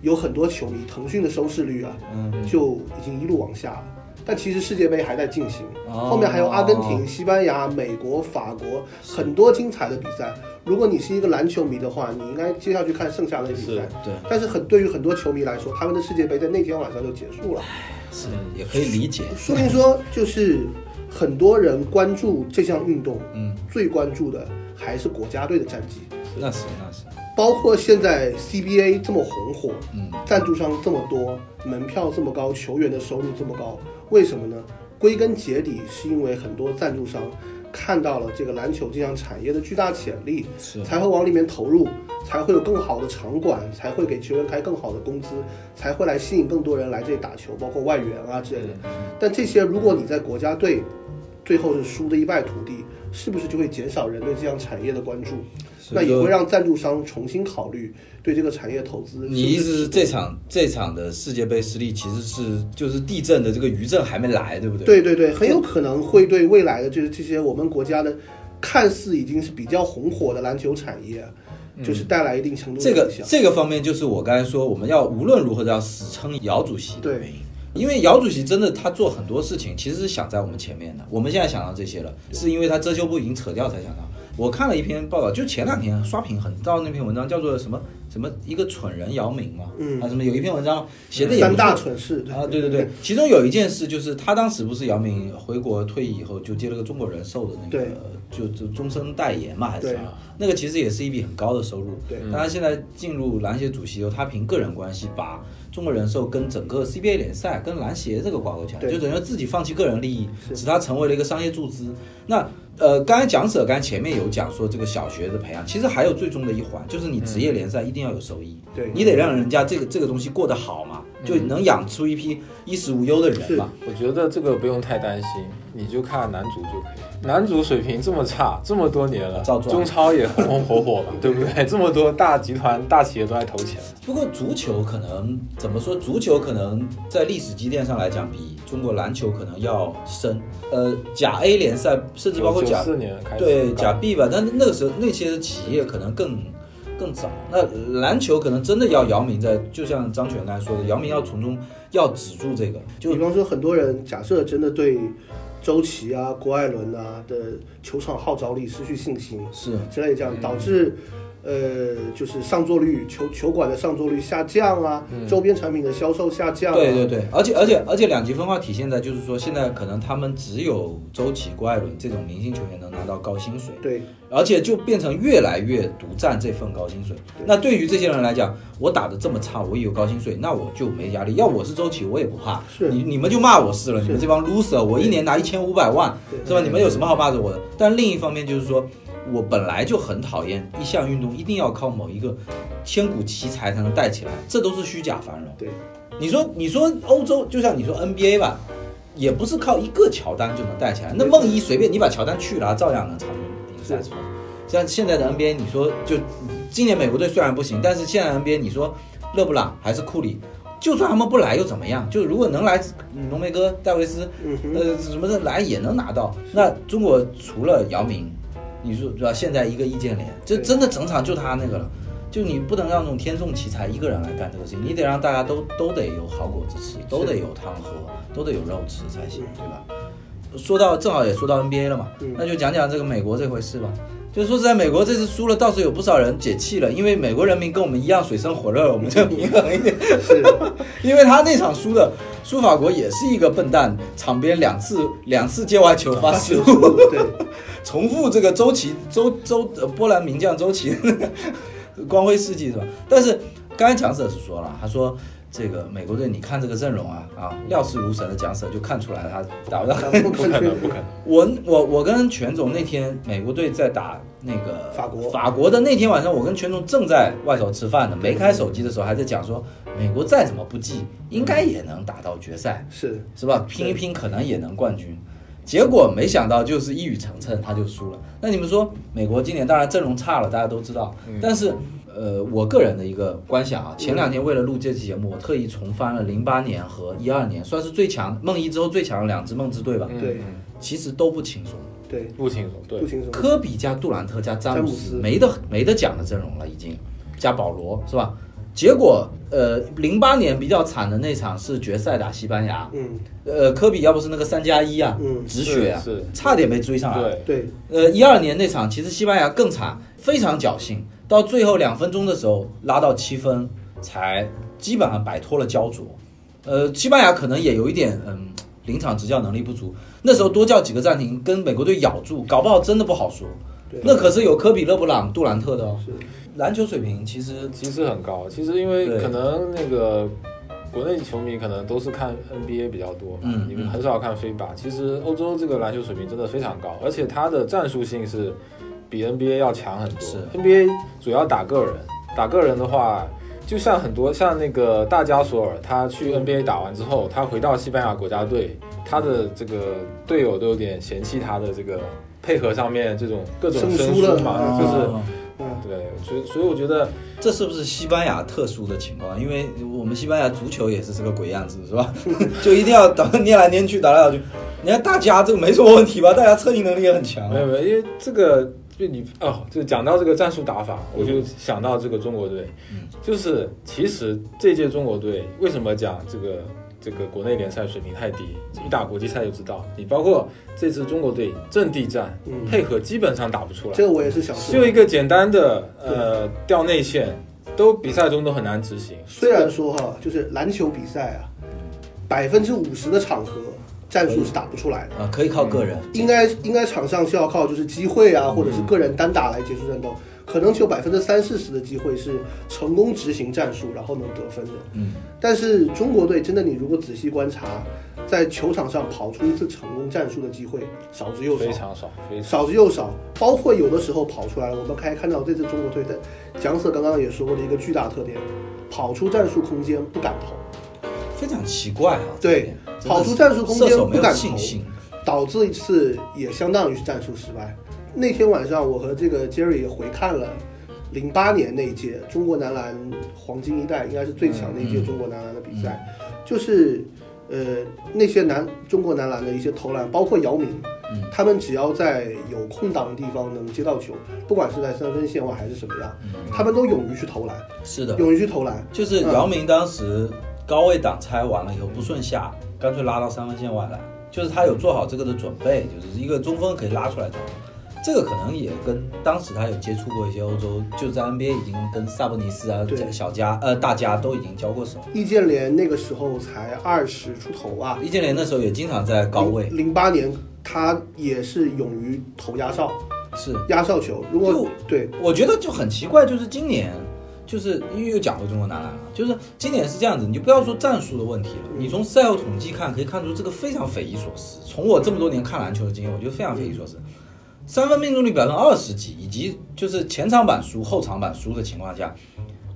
有很多球迷，腾讯的收视率啊，嗯就已经一路往下了。但其实世界杯还在进行，哦后面还有阿根廷、西班牙、美国、法国很多精彩的比赛。如果你是一个篮球迷的话，你应该接下去看剩下的比赛。对，但是很对于很多球迷来说，他们的世界杯在那天晚上就结束了，是也可以理解。说明说就是很多人关注这项运动，嗯，最关注的还是国家队的战绩。那是那是，包括现在 CBA 这么红火，嗯，赞助商这么多，门票这么高，球员的收入这么高，为什么呢？归根结底是因为很多赞助商看到了这个篮球这项产业的巨大潜力，才会往里面投入，才会有更好的场馆，才会给球员开更好的工资，才会来吸引更多人来这里打球，包括外援啊之类的。但这些如果你在国家队最后是输得一败涂地，是不是就会减少人对这项产业的关注？那也会让赞助商重新考虑对这个产业投资。你意思是这场这场的世界杯失利其实是就是地震的这个余震还没来，对不对？对对对，很有可能会对未来的就是这些我们国家的看似已经是比较红火的篮球产业，就是带来一定程度的这个。这个方面就是我刚才说，我们要无论如何都要死撑姚主席的对原因。因为姚主席真的他做很多事情，其实是想在我们前面的。我们现在想到这些了，是因为他遮羞布已经扯掉才想到。我看了一篇报道，就前两天刷屏很到那篇文章，叫做什么什么一个蠢人姚明嘛，嗯。啊什么有一篇文章写的也不三大蠢事。啊，对对对，其中有一件事就是他当时不是姚明回国退役以后就接了个中国人寿的那个，就就终身代言嘛，还是对。什么？那个其实也是一笔很高的收入。对。但他现在进入篮协主席以后，他凭个人关系把中国人寿跟整个 CBA 联赛跟篮协这个挂钩起来，就等于自己放弃个人利益，使他成为了一个商业注资。那呃，刚才讲者刚前面有讲说这个小学的培养，其实还有最终的一环，就是你职业联赛一定要有收益，对你得让人家这个这个东西过得好嘛，就能养出一批衣食无忧的人嘛。我觉得这个不用太担心，你就看男足就可以。男足水平这么差，这么多年了，中超也红红火火了，对不对？这么多大集团、大企业都在投钱，不过足球可能怎么说？足球可能在历史积淀上来讲，比中国篮球可能要深。呃，甲 A 联赛甚至包括甲四年开始对甲 B 吧，但是那个时候那些企业可能更更早。那篮球可能真的要姚明在，就像张泉刚才说的，姚明要从中要止住这个，就比方说，很多人假设真的对周琦啊、郭艾伦啊的球场号召力失去信心是之类，这样导致。呃，就是上座率球球馆的上座率下降啊，周边产品的销售下降、啊。对对对，而且而且而且两极分化体现在就是说，现在可能他们只有周琦、郭艾伦这种明星球员能拿到高薪水，对而且就变成越来越独占这份高薪水。那对于这些人来讲，我打的这么差，我也有高薪水，那我就没压力。要我是周琦，我也不怕。是你你们就骂我是了，是你们这帮 loser，我一年拿一千五百万，对是吧？你们有什么好骂着我的？但另一方面就是说。我本来就很讨厌一项运动一定要靠某一个千古奇才才能带起来，这都是虚假繁荣。对，你说你说欧洲，就像你说 NBA 吧，也不是靠一个乔丹就能带起来。那梦一随便你把乔丹去了，照样能参与比赛出来。像现在的 NBA，你说就今年美国队虽然不行，但是现在 NBA 你说勒布朗还是库里，就算他们不来又怎么样？就如果能来，浓眉哥、戴维斯，呃什么的来也能拿到。那中国除了姚明，你说对吧？现在一个易建联，这真的整场就他那个了。就你不能让那种天纵奇才一个人来干这个事情，你得让大家都都得有好果子吃，都得有汤喝，都得有肉吃才行，对吧？说到正好也说到 NBA 了嘛，嗯那就讲讲这个美国这回事吧。就是说实在，美国这次输了，倒是有不少人解气了，因为美国人民跟我们一样水深火热，我们就平衡一点。是 因为他那场输的输法国也是一个笨蛋，场边两次两次界外球发失误，对，重复这个周琦周周呃波兰名将周琦 光辉事迹是吧？但是刚才强者是说了，他说这个美国队你看这个阵容啊啊料事如神的讲者就看出来他打不到。不不可能，不可能。我我我跟全总那天美国队在打那个法国法国的那天晚上，我跟全总正在外头吃饭呢，没开手机的时候还在讲说，美国再怎么不济，应该也能打到决赛。是是吧？拼一拼可能也能冠军。结果没想到就是一语成谶，他就输了。那你们说，美国今年当然阵容差了，大家都知道。但是，呃，我个人的一个观想啊，前两天为了录这期节目，我特意重翻了零八年和一二年，算是最强梦一之后最强的两支梦之队吧。对。嗯其实都不轻松。对，不轻松，对。不，轻松。科比加杜兰特加詹姆斯斯，没得没得讲的阵容了，已经加保罗是吧？结果，呃，零八年比较惨的那场是决赛打西班牙，嗯，呃，科比要不是那个三加一啊，嗯。止血啊，差点没追上来。对，对，呃，一二年那场其实西班牙更惨，非常侥幸，到最后两分钟的时候拉到七分，才基本上摆脱了焦灼。呃，西班牙可能也有一点嗯临场执教能力不足，那时候多叫几个暂停，跟美国队咬住，搞不好真的不好说。对那可是有科比、勒布朗、杜兰特的哦。是篮球水平其实其实很高。其实因为可能那个国内球迷可能都是看 NBA 比较多嘛，嗯嗯你们很少看飞靶。其实欧洲这个篮球水平真的非常高，而且它的战术性是比 NBA 要强很多。是 NBA 主要打个人，打个人的话。就像很多像那个大加索尔，他去 NBA 打完之后，他回到西班牙国家队，他的这个队友都有点嫌弃他的这个配合上面这种各种生生疏嘛，啊就是对，所以所以我觉得这是不是西班牙特殊的情况？因为我们西班牙足球也是这个鬼样子，是吧？就一定要打捏来捏去，打来打去。你看大家这个没什么问题吧？大家策应能力也很强。没有没有，因为这个就你哦，就讲到这个战术打法，我就想到这个中国队，嗯。就是其实这届中国队为什么讲这个这个国内联赛水平太低，一打国际赛就知道，你包括这次中国队阵地战、嗯。配合基本上打不出来，这个我也是想说。就一个简单的呃掉内线，都比赛中都很难执行。虽然说哈，就是篮球比赛啊，百分之五十的场合战术是打不出来的，啊，可以靠个人。应该应该场上是要靠就是机会啊，或者是个人单打来结束战斗，可能只有百分之三四十的机会是成功执行战术，然后能得分的。嗯，但是中国队真的，你如果仔细观察，在球场上跑出一次成功战术的机会少之又少非。常少，非常少之又少，包括有的时候跑出来了，我们可以看到这次中国队的蒋 Sir 刚刚也说过的一个巨大特点，跑出战术空间不敢投，非常奇怪啊。对跑出战术空间不敢投信心。导致一次也相当于是战术失败。那天晚上，我和这个 Jerry 也回看了零八年那一届中国男篮黄金一代，应该是最强的一届嗯中国男篮的比赛，就是呃那些男中国男篮的一些投篮，包括姚明，嗯他们只要在有空档的地方能接到球，不管是在三分线外还是什么样，他们都勇于去投篮，是的，勇于去投篮。就是姚明当时高位挡拆完了以后不顺下，干脆拉到三分线外来，就是他有做好这个的准备，就是一个中锋可以拉出来投。这个可能也跟当时他有接触过一些欧洲，就在 NBA 已经跟萨博尼斯啊对、小加呃大家都已经交过手。易建联那个时候才二十出头啊，易建联那时候也经常在高位，零八年他也是勇于投压哨，是压哨球。如果对我觉得就很奇怪，就是今年，就是因为又讲回中国男篮了，就是今年是这样子，你就不要说战术的问题了，你从赛后统计看，可以看出这个非常匪夷所思。从我这么多年看篮球的经验，我觉得非常匪夷所思。三分命中率百分之二十几，以及就是前场板输、后场板输的情况下，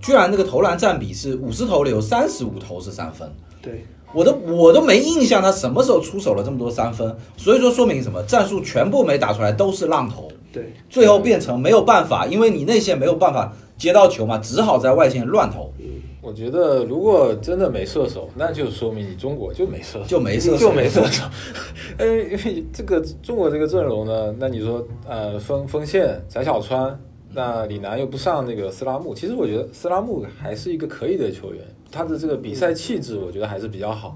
居然这个投篮占比是五十投里有三十五投是三分，对我都我都没印象他什么时候出手了这么多三分，所以说说明什么？战术全部没打出来，都是浪投。对最后变成没有办法，因为你内线没有办法接到球嘛，只好在外线乱投，我觉得如果真的没射手，那就说明你中国就没射手，就没射手。就没射手。呃，因为这个中国这个阵容呢，那你说呃锋锋线翟小川，那李楠又不上那个斯拉木，其实我觉得斯拉木还是一个可以的球员，他的这个比赛气质我觉得还是比较好。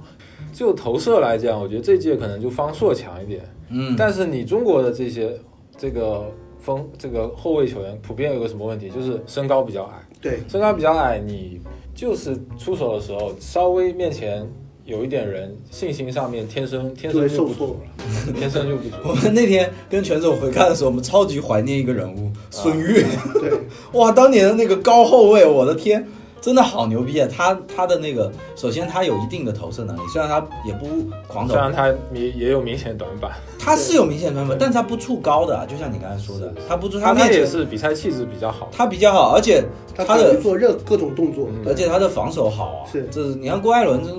就投射来讲，我觉得这届可能就方硕强一点，嗯，但是你中国的这些这个锋这个后卫球员普遍有个什么问题，就是身高比较矮。对身高比较矮，你就是出手的时候稍微面前有一点人，信心上面天生天生就不足了，天生就不足。我们那天跟全总回看的时候，我们超级怀念一个人物孙悦，对，哇，当年的那个高后卫，我的天，真的好牛逼啊！他他的那个，首先他有一定的投射能力，虽然他也不狂投虽，然他也也有明显短板，他是有明显短板，但是他不触高的啊，就像你刚才说的，他不触他那也是比赛气质比较好。他比较好，而且他他的做任各种动作，嗯。而且他的防守好啊，是。这是你看郭艾伦这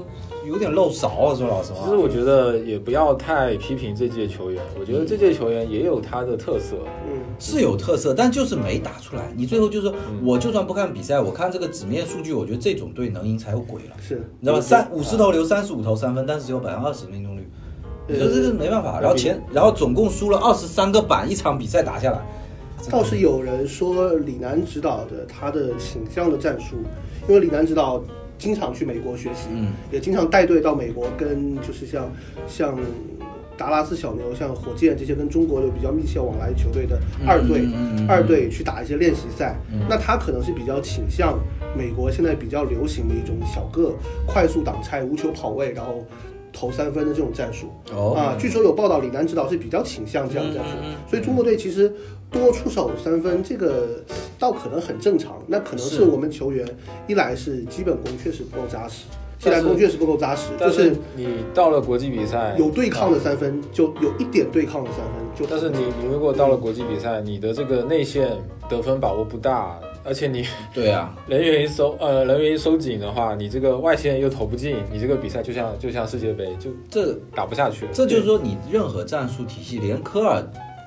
有点漏勺啊，说老实话。其实我觉得也不要太批评这届球员，我觉得这届球员也有他的特色。嗯，是有特色，但就是没打出来。你最后就是我就算不看比赛，我看这个纸面数据，我觉得这种队能赢才有鬼了，是，你知道吧？三五十投留三十五投三分，但是只有百分之二十命中率，你说这个没办法。然后前，然后总共输了二十三个板，一场比赛打下来，倒是有人说李楠指导的他的倾向的战术，因为李楠指导经常去美国学习，嗯，也经常带队到美国，跟就是像像达拉斯小牛、像火箭这些跟中国有比较密切往来球队的二队、二队去打一些练习赛。嗯。那他可能是比较倾向美国现在比较流行的一种小个快速挡拆、无球跑位，然后投三分的这种战术。哦啊，据说有报道，李楠指导是比较倾向这样的战术，所以中国队其实多出手三分，这个倒可能很正常。那可能是是我们球员一来是基本功确实不够扎实，技但是战功确实不够扎实，就但是是你到了国际比赛，有对抗的三分，就有一点对抗的三分就。但是你你如果到了国际比赛，你的这个内线得分把握不大，而且你对啊，人员一收呃人员一收紧的话，你这个外线又投不进，你这个比赛就像就像世界杯就这打不下去了。这就是说，你任何战术体系，连科尔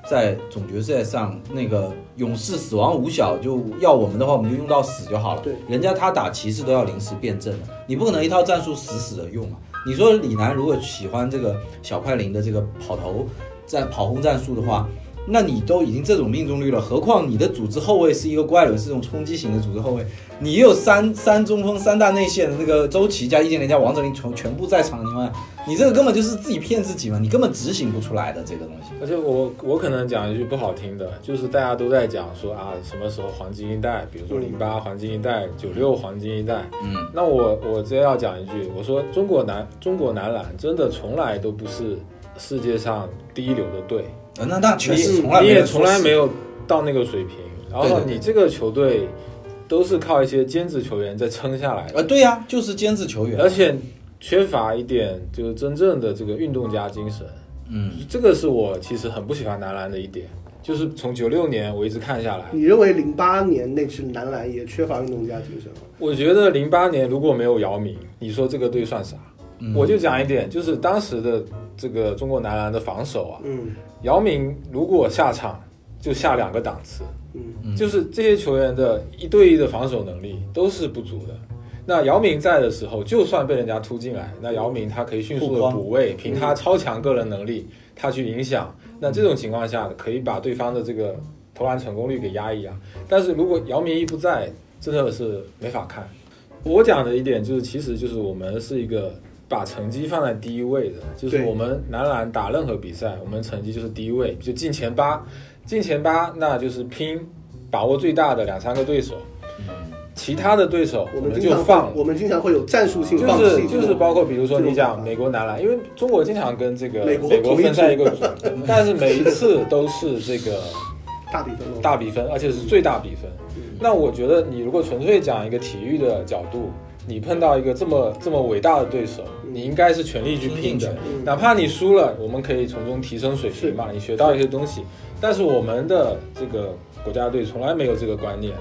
在总决赛上那个勇士死亡五小，就要我们的话，我们就用到死就好了。对人家他打骑士都要临时变阵的，你不可能一套战术死死的用啊。你说李楠如果喜欢这个小快灵的这个跑投战跑轰战术的话，那你都已经这种命中率了，何况你的组织后卫是一个怪伦，是这种冲击型的组织后卫，你也有三三中锋、三大内线的那个周琦加易建联加王哲林全全部在场的情况下，你这个根本就是自己骗自己嘛，你根本执行不出来的这个东西。而且我我可能讲一句不好听的，就是大家都在讲说啊，什么时候黄金一代，比如说零八黄金一代、九六黄金一代。嗯，那我我直接要讲一句，我说中国男中国男篮真的从来都不是世界上第一流的队，呃那那确实你从来没有你也从来没有。到那个水平，然后你这个球队都是靠一些兼职球员在撑下来的，呃，对呀、就是兼职球员。而且缺乏一点就是真正的这个运动家精神。嗯，这个是我其实很不喜欢男篮的一点，就是从九六年我一直看下来，你认为零八年那支男篮也缺乏运动家精神吗？我觉得零八年如果没有姚明，你说这个队算啥？嗯我就讲一点，就是当时的这个中国男篮的防守啊，嗯姚明如果下场就下两个档次，嗯就是这些球员的一对一的防守能力都是不足的。那姚明在的时候，就算被人家突进来，那姚明他可以迅速的补位，凭他超强个人能力，他去影响。那这种情况下，可以把对方的这个投篮成功率给压一压。但是如果姚明一不在，真的是没法看。我讲的一点就是，其实就是我们是一个把成绩放在第一位的，就是我们男篮打任何比赛，我们成绩就是第一位，就进前八，进前八那就是拼把握最大的两三个对手，其他的对手我们就放，我们经常会有战术性就放弃是，就是包括比如说你讲美国男篮，因为中国经常跟这个美国分在一个组，但是每一次都是这个大比分大比分，而且是最大比分。那我觉得你如果纯粹讲一个体育的角度，你碰到一个这么这么伟大的对手，你应该是全力去拼的哪怕你输了，我们可以从中提升水平嘛，你学到一些东西。但是我们的这个国家队从来没有这个观念，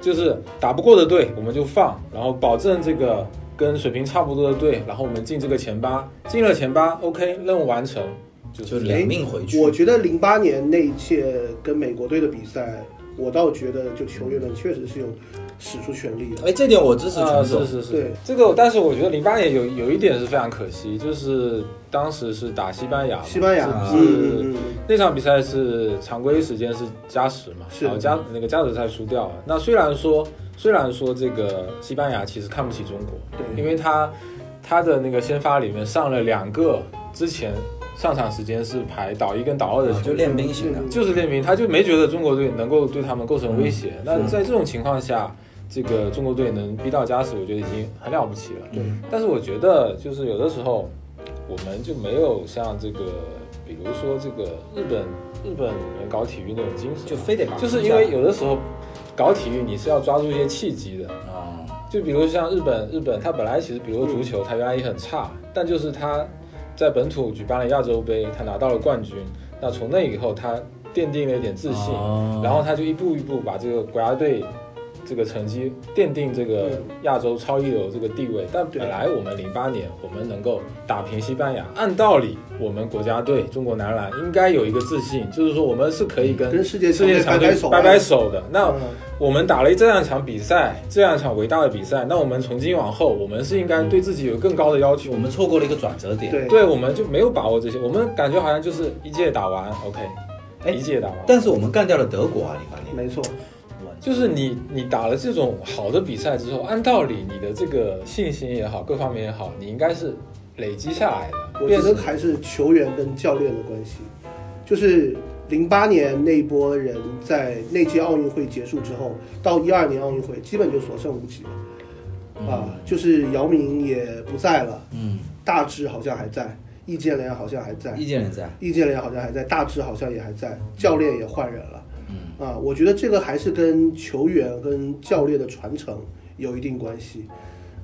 就是打不过的队我们就放，然后保证这个跟水平差不多的队，然后我们进这个前八，进了前八，OK，任务完成，就就是两命回去。我觉得零八年那一届跟美国队的比赛，我倒觉得就球员们确实是有使出全力的。哎，这点我支持啊，全总。是是是对，这个，但是我觉得零八年有有一点是非常可惜，就是当时是打西班牙，西班牙，啊是那场比赛是常规时间是加时嘛，是然后加那个加时赛输掉了。那虽然说虽然说这个西班牙其实看不起中国，对因为他他的那个先发里面上了两个之前上场时间是排倒一跟倒二的啊就球员，练兵型的，就是练兵，他就没觉得中国队能够对他们构成威胁。嗯那在这种情况下，这个中国队能逼到加时，我觉得已经很了不起了。对但是我觉得，就是有的时候我们就没有像这个，比如说这个日本日本人搞体育那种精神，就非得把就是因为有的时候搞体育你是要抓住一些契机的。啊，就比如像日本，日本他本来其实，比如足球，他原来也很差，但就是他在本土举办了亚洲杯，他拿到了冠军。那从那以后，他奠定了一点自信，哦然后他就一步一步把这个国家队这个成绩奠定这个亚洲超一流这个地位。但本来我们零八年我们能够打平西班牙，按道理我们国家队中国男篮应该有一个自信，就是说我们是可以跟跟世界世界强队掰掰手的。那嗯我们打了这样一场比赛，这样一场伟大的比赛，那我们从今往后，我们是应该对自己有更高的要求。我们错过了一个转折点。对对，我们就没有把握这些，我们感觉好像就是一届打完，OK，哎一届打完。但是我们干掉了德国啊，零八年。没错，就是你你打了这种好的比赛之后，按道理你的这个信心也好，各方面也好，你应该是累积下来的，我觉得还是球员跟教练的关系。就是零八年那一波人在那届奥运会结束之后，到一二年奥运会基本就所剩无几了。啊，就是姚明也不在了，嗯，大志好像还在，易建联好像还在，易建联在，易建联好像还在，大志好像也还在，教练也换人了。嗯啊，我觉得这个还是跟球员跟教练的传承有一定关系。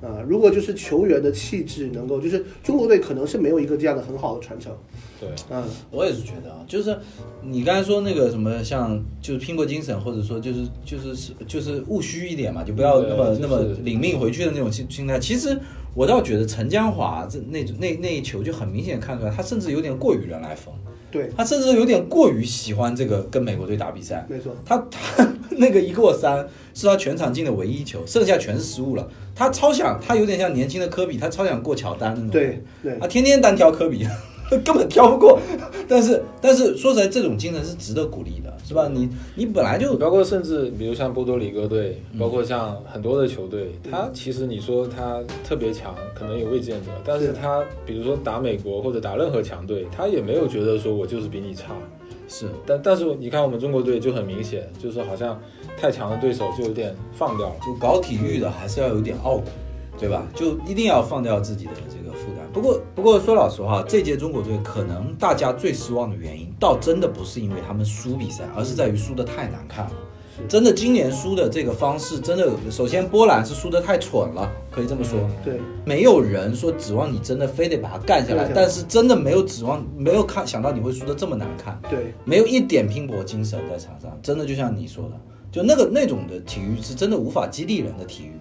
啊，如果就是球员的气质能够，就是中国队可能是没有一个这样的很好的传承。对，嗯，我也是觉得啊，就是你刚才说那个什么，像就是拼搏精神，或者说就是就是就是务虚一点嘛，就不要那么、就是那么领命回去的那种心心态。其实我倒觉得陈江华这那那那一球就很明显看出来，他甚至有点过于人来疯，对，他甚至有点过于喜欢这个跟美国队打比赛。没错。他他那个一过三是他全场进的唯一球，剩下全是失误了。他超想，他有点像年轻的科比，他超想过乔丹那种。对对他，天天单挑科比，根本挑不过。但是但是说实在，这种精神是值得鼓励的，是吧？你你本来就包括甚至比如像波多黎各队，包括像很多的球队，他其实你说他特别强，可能有未见得，但是是他比如说打美国或者打任何强队，他也没有觉得说我就是比你差。是但但是你看我们中国队就很明显，就是好像太强的对手就有点放掉了。就搞体育的还是要有点傲骨，对吧？就一定要放掉自己的。不过不过说老实话，这届中国队可能大家最失望的原因，倒真的不是因为他们输比赛，而是在于输的太难看了。真的，今年输的这个方式，真的，首先波兰是输的太蠢了，可以这么说。对，没有人说指望你真的非得把它干下来，但是真的没有指望，没有看想到你会输的这么难看，对，没有一点拼搏精神在场上，真的就像你说的，就那个那种的体育是真的无法激励人的体育，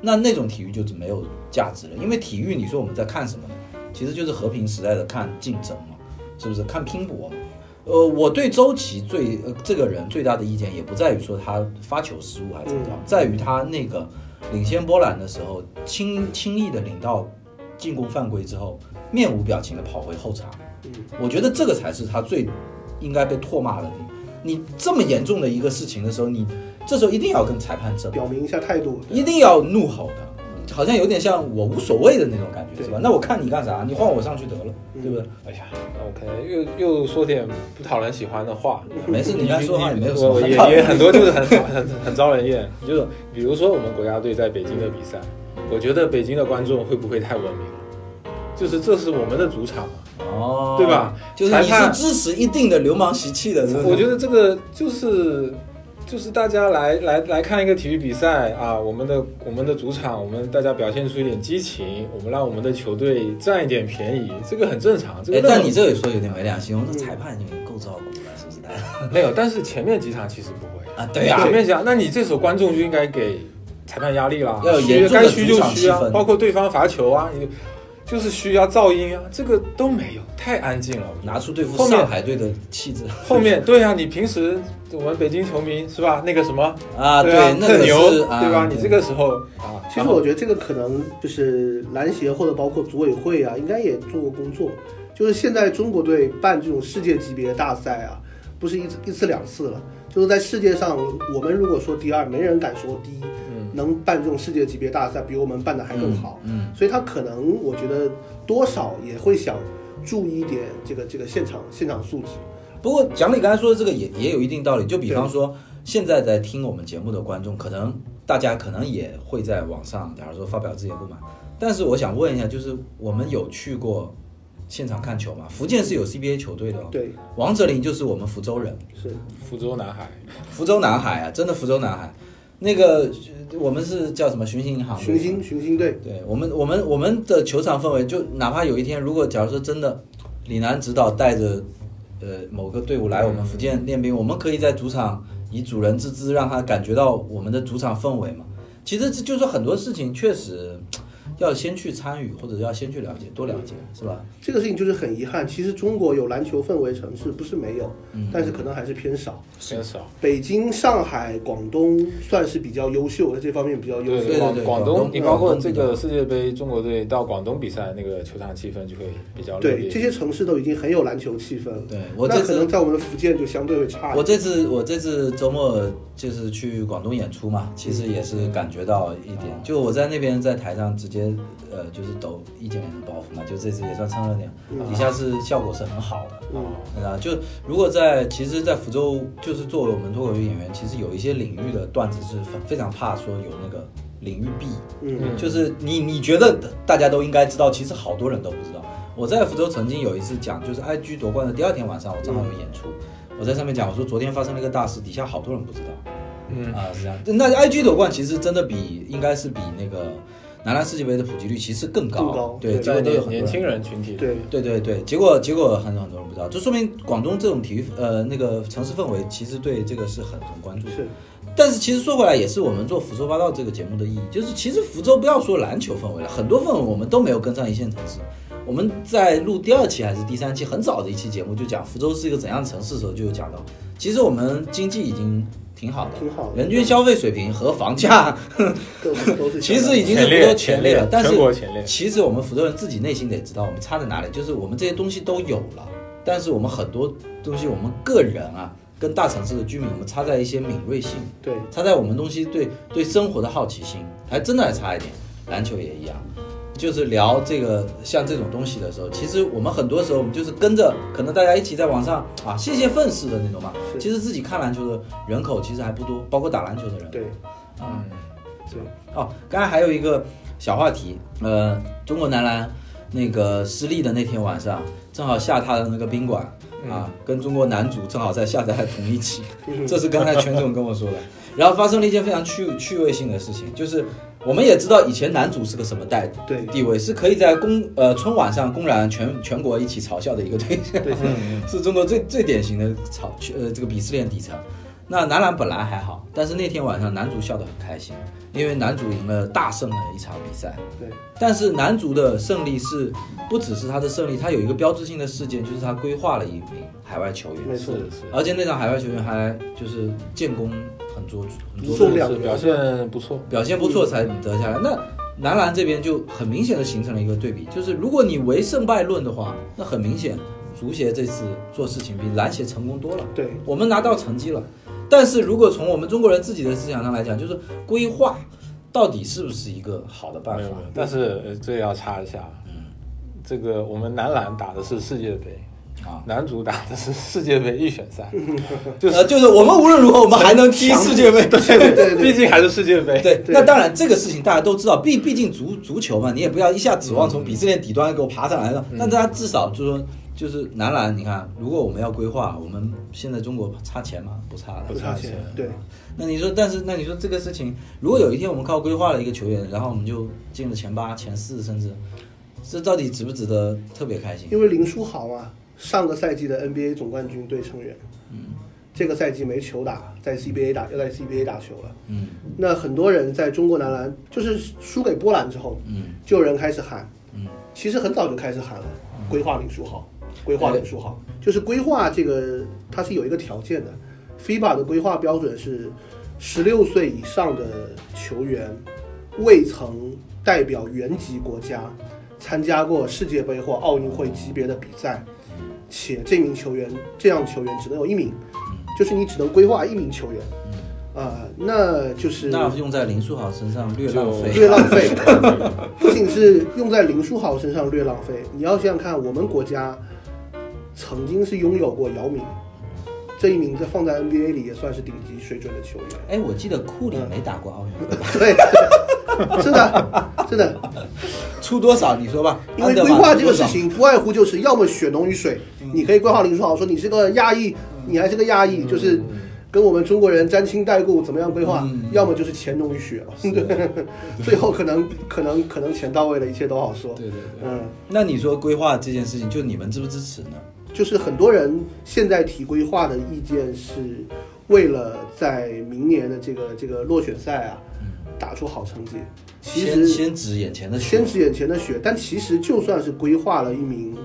那那种体育就是没有价值了，因为体育你说我们在看什么呢？其实就是和平时代的看竞争嘛，是不是？看拼搏嘛。呃，我对周琦最呃这个人最大的意见也不在于说他发球失误还是怎么样，嗯在于他那个领先波兰的时候，轻轻易的领到进攻犯规之后，面无表情的跑回后场。嗯，我觉得这个才是他最应该被唾骂的地方。你这么严重的一个事情的时候，你这时候一定要跟裁判争，表明一下态度。一定要怒吼的，好像有点像我无所谓的那种感觉，是吧？那我看你干啥？你换我上去得了，对不对？哎呀，那我可能又又说点不讨人喜欢的话。没事，你刚才说话也没有什我么也也很多就是很很很招人厌，就是比如说我们国家队在北京的比赛，我觉得北京的观众会不会太文明了？就是这是我们的主场嘛，哦，对吧？就是你是支持一定的流氓习气的？我觉得这个就是就是大家来来来看一个体育比赛啊，我们的我们的主场，我们大家表现出一点激情，我们让我们的球队占一点便宜，这个很正常。这个哎，但你这里说有点没良心，我说裁判已经够照顾了，是不是？没有，但是前面几场其实不会。啊，对呀、前面讲，那你这时候观众就应该给裁判压力啦，要有该虚就虚啊，包括对方罚球啊，你就是需要、噪音啊，这个都没有，太安静了。拿出对付后面上海队的气质后面对啊，你平时我们北京球迷是吧？那个什么啊，对啊，那个特牛啊对吧？你这个时候啊，其实我觉得这个可能就是篮协或者包括组委会啊，应该也做过工作。就是现在中国队办这种世界级别的大赛啊，不是一次一次两次了，就是在世界上，我们如果说第二，没人敢说第一。嗯，能办这种世界级别大赛，比我们办的还更好。嗯，所以他可能我觉得多少也会想注意一点这个这个现场现场素质。不过讲你刚才说的这个也也有一定道理，就比方说现在在听我们节目的观众，可能大家可能也会在网上，假如说发表自己的不满，但是我想问一下，就是我们有去过现场看球吗？福建是有 CBA 球队的哦，对，王哲林就是我们福州人，是。福州南海，福州南海啊，真的福州南海，那个呃我们是叫什么巡星银行？巡星巡星队，对我们，我们我们的球场氛围，就哪怕有一天，如果假如说真的李楠指导带着呃某个队伍来我们福建练兵，我们可以在主场以主人之姿让他感觉到我们的主场氛围嘛。其实这就是很多事情确实 要先去参与，或者要先去了解，多了解，是吧？这个事情就是很遗憾。其实中国有篮球氛围城市，不是没有，嗯但是可能还是偏少。偏少。北京、上海、广东算是比较优秀，在这方面比较优秀。对对广广广东，你包括这个世界杯，中国队到广东比赛，那个球场气氛就会比较热对，这些城市都已经很有篮球气氛了。对我这那可能在我们福建就相对会差一点。我这次我这次周末就是去广东演出嘛，其实也是感觉到一点，就我在那边在台上直接呃就是抖易建联的包袱嘛，就这次也算蹭热点，底下是效果是很好的。嗯，啊，就如果在其实，在福州，就是作为我们脱口秀演员，其实有一些领域的段子是非非常怕说有那个领域弊，嗯就是你你觉得大家都应该知道，其实好多人都不知道。我在福州曾经有一次讲，就是 IG 夺冠的第二天晚上，我正好有演出，我在上面讲，我说昨天发生了一个大事，底下好多人不知道。嗯啊，是这样。那 IG 夺冠其实真的比应该是比那个男篮世界杯的普及率其实更高，更高对，对结果都有很多年年轻人群体，对，对对对，结果结果很很多人不知道，就说明广东这种体育呃那个城市氛围其实对这个是很很关注的。是但是其实说回来，也是我们做福州八道这个节目的意义，就是其实福州不要说篮球氛围了，很多氛围我们都没有跟上一线城市。我们在录第二期还是第三期很早的一期节目，就讲福州是一个怎样的城市的时候，就有讲到，其实我们经济已经挺好的，挺好的人均消费水平和房价 都是都是 其实已经是福前列州前列了，但是其实我们福州人自己内心得知道，我们差在哪里，就是我们这些东西都有了，但是我们很多东西，我们个人啊，跟大城市的居民，我们差在一些敏锐性，对差在我们东西对对生活的好奇心，还真的还差一点。篮球也一样，就是聊这个像这种东西的时候，其实我们很多时候我们就是跟着，可能大家一起在网上啊泄泄愤似的那种嘛。其实自己看篮球的人口其实还不多，包括打篮球的人。对嗯，对，哦，刚才还有一个小话题，呃，中国男篮那个失利的那天晚上，正好下榻的那个宾馆啊，跟中国男足正好在下在同一期，这是刚才全总跟我说的。然后发生了一件非常趣趣味性的事情，就是我们也知道以前男主是个什么代对地位，是可以在公呃春晚上公然全全国一起嘲笑的一个对象，对 是中国最最典型的嘲呃这个鄙视链底层。那男篮本来还好，但是那天晚上男足笑得很开心，因为男足赢了大胜的一场比赛。对但是男足的胜利是不只是他的胜利，他有一个标志性的事件，就是他规划了一名海外球员，没错是是而且那场海外球员还就是建功很卓很卓著，重量表现不错，表现不错才得下来。那男篮这边就很明显的形成了一个对比，就是如果你唯胜败论的话，那很明显足协这次做事情比篮协成功多了。对我们拿到成绩了，但是如果从我们中国人自己的思想上来讲，就是规划到底是不是一个好的办法？但是呃这要插一下，嗯这个我们男篮打的是世界杯，啊，男足打的是世界杯预选赛，就是呃，就是我们无论如何，我们还能踢世界杯。对对对毕竟还是世界杯。对，对那当然这个事情大家都知道，毕毕竟足足球嘛，你也不要一下指望从鄙视链底端给我爬上来的。那大家至少就是说，就是男篮，你看，如果我们要规划，我们现在中国差钱吗？不差的，不差钱，对。那你说，但是那你说这个事情，如果有一天我们靠规划了一个球员，然后我们就进了前八、前四，甚至这到底值不值得特别开心？因为林书豪啊，上个赛季的 NBA 总冠军队成员，嗯，这个赛季没球打，在 CBA 打，要在 CBA 打球了。嗯。那很多人在中国男篮就是输给波兰之后，嗯。就有人开始喊，嗯，其实很早就开始喊了，规划林书豪，规划林书豪，就是规划这个它是有一个条件的，FIBA 的规划标准是十六岁以上的球员未曾代表原籍国家参加过世界杯或奥运会级别的比赛，且这名球员这样球员只能有一名，就是你只能规划一名球员，啊、那就是那用在林书豪身上略浪费。略浪费，不仅是用在林书豪身上略浪费，你要想想看，我们国家曾经是拥有过姚明，这一名字放在 NBA 里也算是顶级水准的球员。哎，我记得库里没打过奥运会吧？对，是的，是的，出多少？你说吧。因为规划这个事情不外乎就是要么血浓于水，你可以规划林书豪说你是个亚裔，你还是个亚裔，就是跟我们中国人沾亲带故，怎么样规划？嗯要么就是钱浓于血了，对，最后可能可能可能钱到位了，一切都好说。对对对。嗯。那你说规划这件事情，就你们支不支持呢？就是很多人现在提规划的意见是为了在明年的这个这个落选赛啊打出好成绩。其实先指眼前的雪先指眼前的血，但其实就算是规划了一名，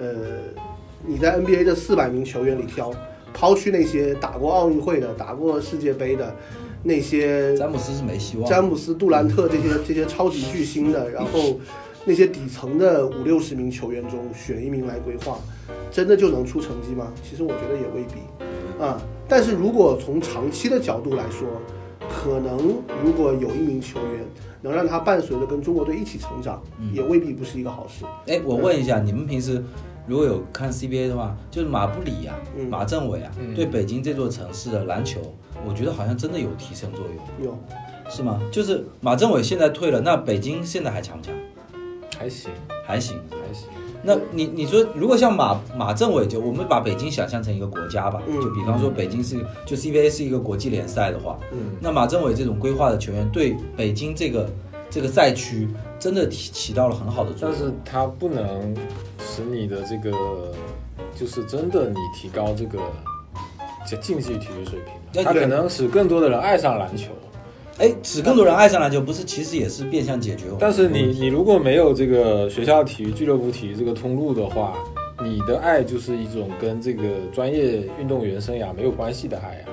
呃，你在 NBA 的四百名球员里挑，抛去那些打过奥运会的、打过世界杯的那些詹姆斯是没希望。詹姆斯、杜兰特这些这些超级巨星的，然后那些底层的五六十名球员中选一名来规划，真的就能出成绩吗？其实我觉得也未必啊。但是如果从长期的角度来说，可能如果有一名球员能让他伴随着跟中国队一起成长，也未必不是一个好事。哎，我问一下，你们平时如果有看 CBA 的话，就是马布里呀、嗯马政委啊，嗯对北京这座城市的篮球，我觉得好像真的有提升作用。有，是吗？就是马政委现在退了，那北京现在还强不强？还行还行。还行。那你你说，如果像马马政委，就我们把北京想象成一个国家吧，嗯就比方说北京是就 CBA 是一个国际联赛的话，嗯，那马政委这种规划的球员对北京这个这个赛区真的起起到了很好的作用。但是他不能使你的这个，就是真的你提高这个这竞技体育水平，它对可能使更多的人爱上篮球。哎，使更多人爱上篮球，不是其实也是变相解决我但是？你你如果没有这个学校体育、俱乐部体育这个通路的话，你的爱就是一种跟这个专业运动员生涯没有关系的爱啊。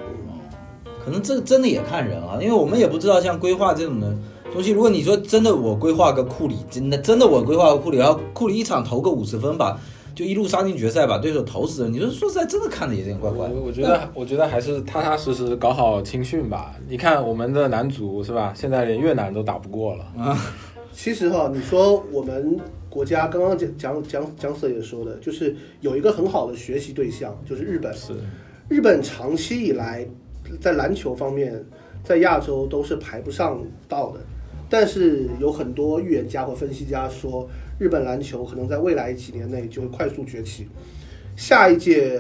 可能这个真的也看人啊，因为我们也不知道像规划这种的东西。如果你说真的，我规划个库里，真的真的我规划个库里，然后库里一场投个五十分吧，就一路杀进决赛，把对手投死了。你说说实在，真的看着有点怪怪的。我我觉得我觉得还是踏踏实实搞好青训吧。你看我们的男足是吧？现在连越南都打不过了 啊。其实哈，你说我们国家刚刚讲讲讲讲 Sir 也说的，就是有一个很好的学习对象，就是日本。是，日本长期以来在篮球方面，在亚洲都是排不上道的。但是有很多预言家和分析家说，日本篮球可能在未来几年内就会快速崛起。下一届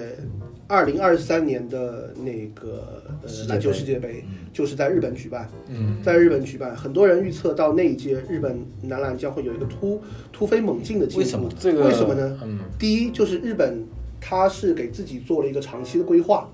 二零二三年的那个呃篮球世界杯就是在日本举办，嗯，在日本举办，很多人预测到那一届日本男篮将会有一个突突飞猛进的进步。为什么这个为什么呢？嗯，第一就是日本，它是给自己做了一个长期的规划。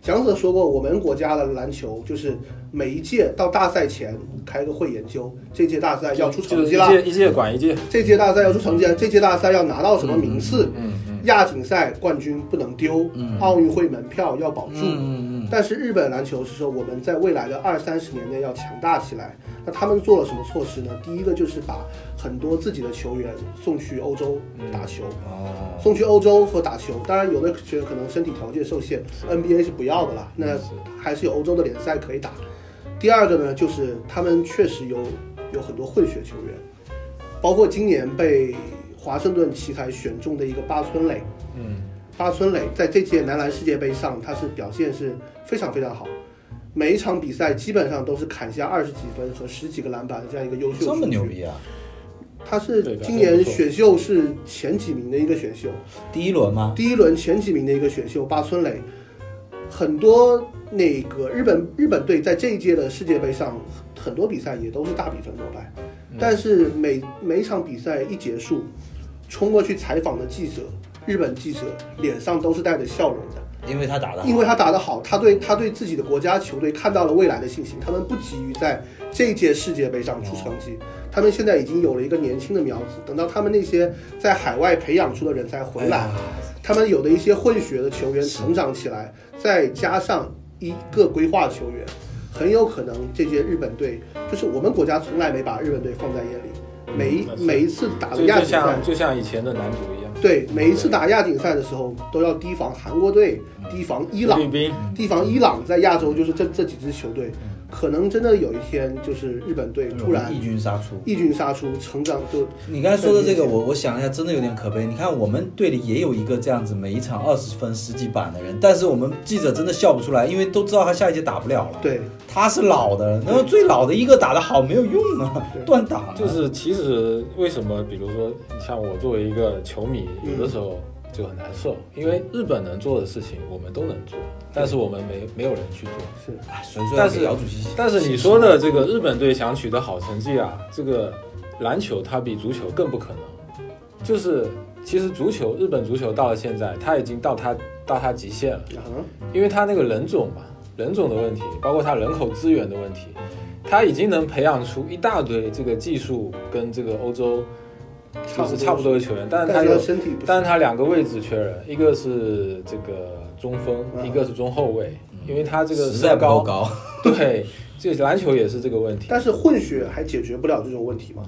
蒋 Sir 说过，我们国家的篮球就是每一届到大赛前开个会研究，这届大赛要出成绩了，一届一届管一届。这届大赛要出成绩了，这届大赛要拿到什么名次，嗯嗯，亚锦赛冠军不能丢，奥运会门票要保住。嗯嗯嗯，但是日本篮球是说我们在未来的二三十年内要强大起来。那他们做了什么措施呢？第一个就是把很多自己的球员送去欧洲打球，哦，送去欧洲和打球。当然，有的球员可能身体条件受限，NBA 是不要的啦。那还是有欧洲的联赛可以打。第二个呢，就是他们确实有有很多混血球员，包括今年被华盛顿奇才选中的一个八村垒。嗯，八村垒在这届男篮世界杯上，他是表现是非常非常好，每一场比赛基本上都是砍下二十几分和十几个篮板的这样一个优秀。这么牛！逼啊！他是今年选秀是前几名的一个选秀，第一轮吗？第一轮前几名的一个选秀八村垒，很多那个日本日本队在这一届的世界杯上，很多比赛也都是大比分落败，但是每每一场比赛一结束，冲过去采访的记者，日本记者脸上都是带着笑容的。因为他打的，因为他打得好，他对他对自己的国家球队看到了未来的信心，他们不急于在这一届世界杯上出成绩，他们现在已经有了一个年轻的苗子，等到他们那些在海外培养出的人才回来，他们有的一些混血的球员成长起来，再加上一个规划球员，很有可能这届日本队就是我们国家从来没把日本队放在眼里，每一每一次打的亚锦赛像，就像以前的男足一样，对每一次打亚锦赛的时候都要提防韩国队，提防伊朗提防伊朗在亚洲就是这这几支球队，可能真的有一天就是日本队突然异军杀出。异军杀出，成长就你刚才说的这个，我我想一下，真的有点可悲。你看我们队里也有一个这样子，每一场二十分十几板的人，但是我们记者真的笑不出来，因为都知道他下一届打不了了。对他是老的，然后最老的一个打得好没有用啊，断档啊。就是其实为什么，比如说像我作为一个球迷，嗯有的时候就很难受，因为日本能做的事情我们都能做，但是我们没没有人去做。是。但是姚主席，但是你说的这个日本队想取得好成绩啊，这个篮球它比足球更不可能。就是其实足球，日本足球到了现在，它已经到它到它极限了，啊，因为它那个人种嘛，人种的问题，包括它人口资源的问题，它已经能培养出一大堆这个技术跟这个欧洲就是差不多的球员，但是它但是有他身体但是他两个位置缺人，一个是这个中锋，嗯一个是中后卫，因为他这个实在身高不够高。对，这个篮球也是这个问题。但是混血还解决不了这种问题嘛？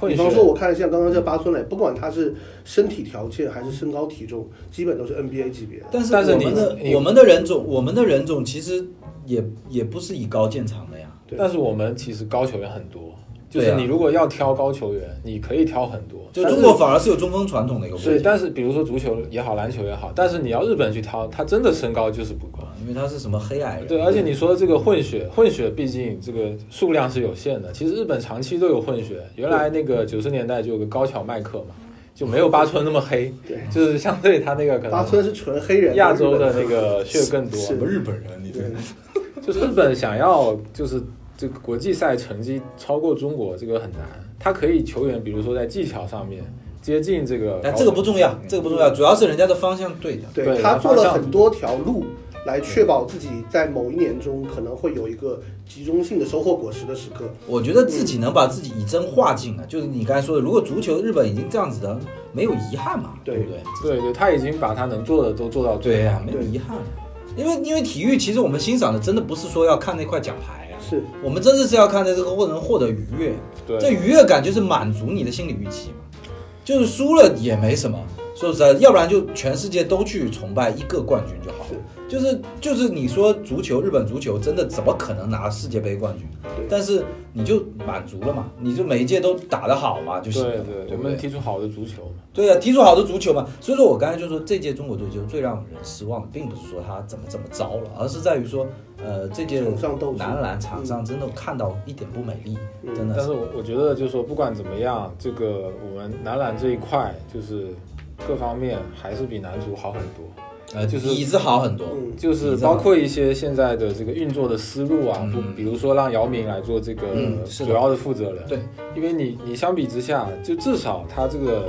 混血比方说，我看像刚刚这八村垒，不管他是身体条件还是身高体重，基本都是 NBA 级别的。但是但是你我们的我们的人种，我们的人种其实也也不是以高见长的呀。对但是我们其实高球员很多，就是你如果要挑高球员，你可以挑很多。就中国反而是有中锋传统的一个对，但是比如说足球也好，篮球也好，但是你要日本去挑，他真的身高就是不够。因为他是什么黑矮人，对，而且你说这个混血，混血毕竟这个数量是有限的。其实日本长期都有混血，原来那个九十年代就有个高桥麦克嘛，就没有八村那么黑，对就是相对他那个可能八村是纯黑人，亚洲的那个血更多。是什么日本人，你这 就是日本想要就是这个国际赛成绩超过中国，这个很难。他可以球员，比如说在技巧上面接近这个，但这个不重要，这个不重要，主要是人家的方向对的。对对他做了很多条路来确保自己在某一年中可能会有一个集中性的收获果实的时刻。我觉得自己能把自己以真化境啊，就是你刚才说的，如果足球日本已经这样子的，没有遗憾嘛，对不对？对对，他已经把他能做的都做到最好。对呀、没有遗憾。因为因为体育，其实我们欣赏的真的不是说要看那块奖牌啊，是我们真的是要看在这个过程中获得愉悦。对这愉悦感就是满足你的心理预期嘛，就是输了也没什么。说实在，要不然就全世界都去崇拜一个冠军就好了。就是就是你说足球，日本足球真的怎么可能拿世界杯冠军？但是你就满足了嘛，你就每一届都打得好嘛就行了嘛，对对，我们？踢出好的足球嘛。对啊，踢出好的足球嘛。所以说我刚才就说这届中国队就最让人失望的，并不是说他怎么怎么糟了，而是在于说，呃，这届男篮场上真的看到一点不美丽，真的。但是我我觉得就是说，不管怎么样，这个我们男篮这一块就是各方面还是比男足好很多。呃，就是底子好很多，嗯就是包括一些现在的这个运作的思路啊，比如说让姚明来做这个主要的负责人，对，因为你你相比之下，就至少他这个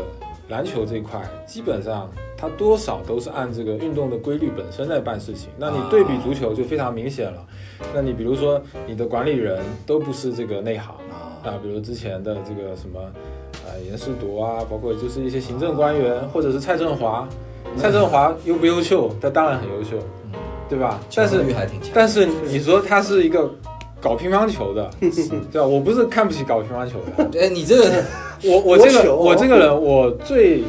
篮球这块，基本上他多少都是按这个运动的规律本身在办事情。那你对比足球就非常明显了。那你比如说你的管理人都不是这个内行啊啊，比如之前的这个什么呃严世铎啊，包括就是一些行政官员，或者是蔡振华。蔡振华优不优秀？他当然很优秀，对吧？但是。但是你说他是一个搞乒乓球的，对吧？我不是看不起搞乒乓球的，哎，你这个 我我这个我这个人，我最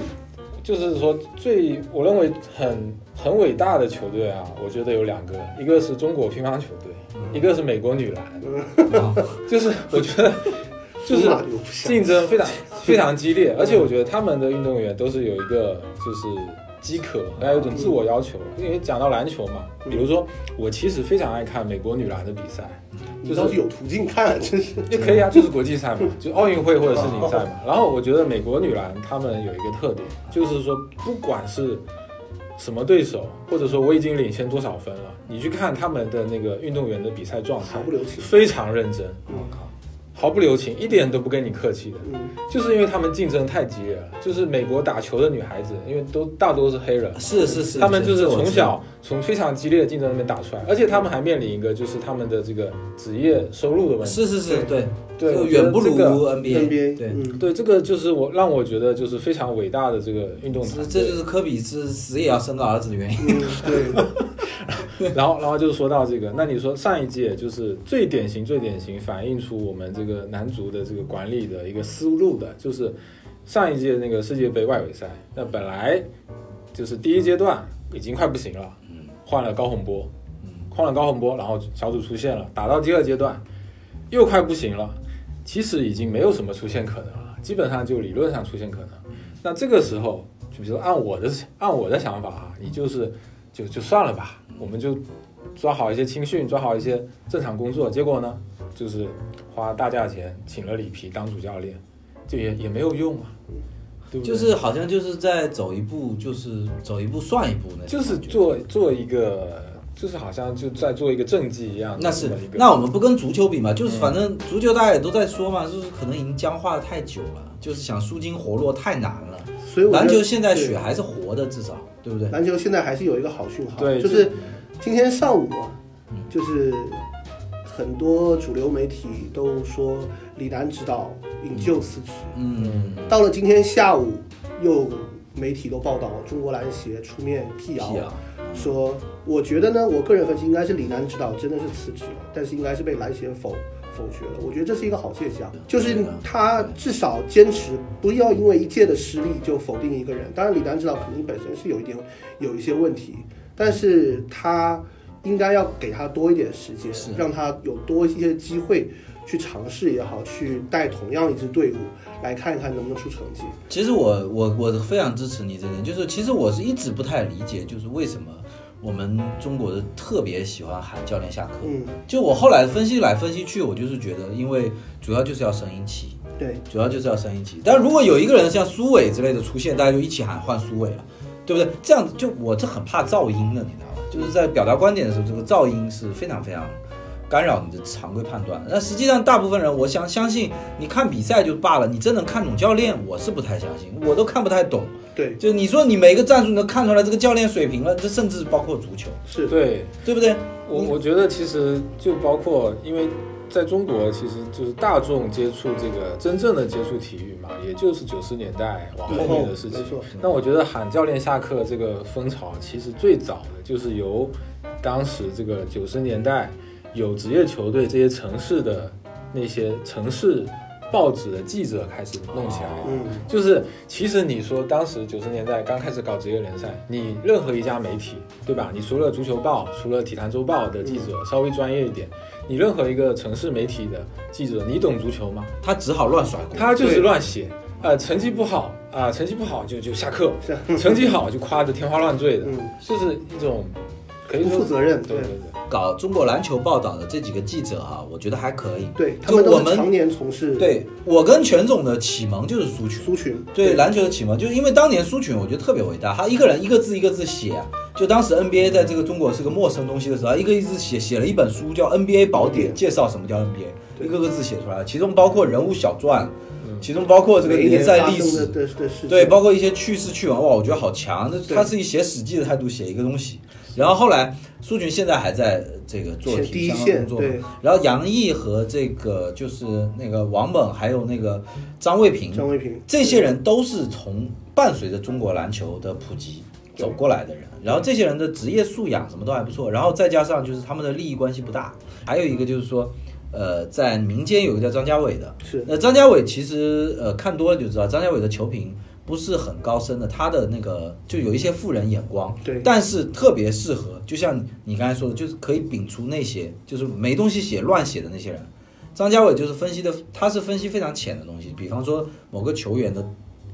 就是说最我认为很很伟大的球队啊，我觉得有两个，一个是中国乒乓球队，一个是美国女篮，啊就是我觉得就是竞争非常非常激烈，而且我觉得他们的运动员都是有一个就是饥渴，还有一种自我要求。因为讲到篮球嘛，比如说我其实非常爱看美国女篮的比赛，你倒是有途径看，真是。也可以啊，就是国际赛嘛，就奥运会或者世锦赛嘛。然后我觉得美国女篮她们有一个特点，就是说不管是什么对手，或者说我已经领先多少分了，你去看他们的那个运动员的比赛状态毫不留情非常认真，我靠，毫不留情，一点都不跟你客气的。嗯，就是因为他们竞争太激烈了，就是美国打球的女孩子，因为都大多是黑人，是是是，他们就是从小从非常激烈的竞争里面打出来，而且他们还面临一个就是他们的这个职业收入的问题。是是是，对对，远不如 NBA。NBA，对，嗯，对，这个就是我让我觉得就是非常伟大的这个运动这。这就是科比是死也要生个儿子的原因。嗯，对，然后，然后就是说到这个，那你说上一届就是最典型、最典型反映出我们这个男足的这个管理的一个思路的，就是上一届那个世界杯外围赛，那本来就是第一阶段已经快不行了，换了高洪波，换了高洪波，然后小组出线了，打到第二阶段又快不行了，其实已经没有什么出线可能了，基本上就理论上出现可能。那这个时候，就比如按我的按我的想法啊，你就是就就算了吧，我们就抓好一些青训，抓好一些正常工作。结果呢，就是花大价钱请了里皮当主教练，就也也没有用啊，对不对？就是好像就是在走一步，就是走一步算一步那种就是做做一个，就是好像就在做一个政绩一样那是。那我们不跟足球比嘛，就是反正足球大家也都在说嘛，就是可能已经僵化的太久了，就是想舒筋活络太难了。所以篮球现在血还是活的，至少对不对？篮球现在还是有一个好讯号，对就是今天上午啊，就是很多主流媒体都说李楠指导引咎辞职，嗯，到了今天下午，又媒体都报道中国篮协出面辟谣，辟谣说我觉得呢，我个人分析应该是李楠指导真的是辞职了，但是应该是被篮协否否决了。我觉得这是一个好现象，就是他至少坚持不要因为一届的失利就否定一个人。当然，李楠指导肯定本身是有一点有一些问题，但是他应该要给他多一点时间，让他有多一些机会去尝试也好，去带同样一支队伍来看一看能不能出成绩。其实我我我非常支持你这点，就是其实我是一直不太理解，就是为什么我们中国的特别喜欢喊教练下课。嗯，就我后来分析来分析去，我就是觉得，因为主要就是要声音齐，对，主要就是要声音齐。但如果有一个人像苏伟之类的出现，大家就一起喊换苏伟了，对不对？这样子就我这很怕噪音的，你知道吗？就是在表达观点的时候，这个噪音是非常非常干扰你的常规判断。那实际上，大部分人，我想相信你看比赛就罢了，你真能看懂教练，我是不太相信，我都看不太懂。对，就你说你每个战术你都看出来这个教练水平了，这甚至包括足球，是，对对不对？我我觉得其实就包括，因为在中国其实就是大众接触这个真正的接触体育嘛，也就是九十年代往后面的事情。那我觉得喊教练下课这个风潮，其实最早的就是由当时这个九十年代有职业球队这些城市的那些城市报纸的记者开始弄起来了。嗯，就是其实你说当时九十年代刚开始搞职业联赛，你任何一家媒体，对吧？你除了足球报，除了体坛周报的记者稍微专业一点，你任何一个城市媒体的记者，你懂足球吗？他只好乱甩锅。他就是乱写，呃，成绩不好啊、成绩不好就就下课，成绩好就夸得天花乱坠的，嗯就是一种可以不负责任对对对对。搞中国篮球报道的这几个记者哈、我觉得还可以。对他们就我们都常年从事对我跟全总的启蒙就是苏群，苏群，对篮球的启蒙，就是因为当年苏群，我觉得特别伟大，他一个人一个字一个字写啊。就当时 NBA 在这个中国是个陌生东西的时候，他一个一个字写，写了一本书叫《NBA 宝典》，介绍什么叫 NBA，一个个字写出来，其中包括人物小传，其中包括这个联赛历史，对，包括一些趣事趣闻，哇，我觉得好强。那他是以写史记的态度写一个东西，然后后来苏群现在还在这个做体育相关工作对然后杨毅和这个就是那个王猛，还有那个张卫平，张卫平这些人都是从伴随着中国篮球的普及走过来的人，然后这些人的职业素养什么都还不错，然后再加上就是他们的利益关系不大，还有一个就是说，呃，在民间有一个叫张家伟的，是。那张家伟其实呃看多了就知道，张家伟的球评不是很高深的，他的那个就有一些富人眼光，对但是特别适合，就像你刚才说的，就是可以摒除那些就是没东西写乱写的那些人。张家伟就是分析的，他是分析非常浅的东西，比方说某个球员的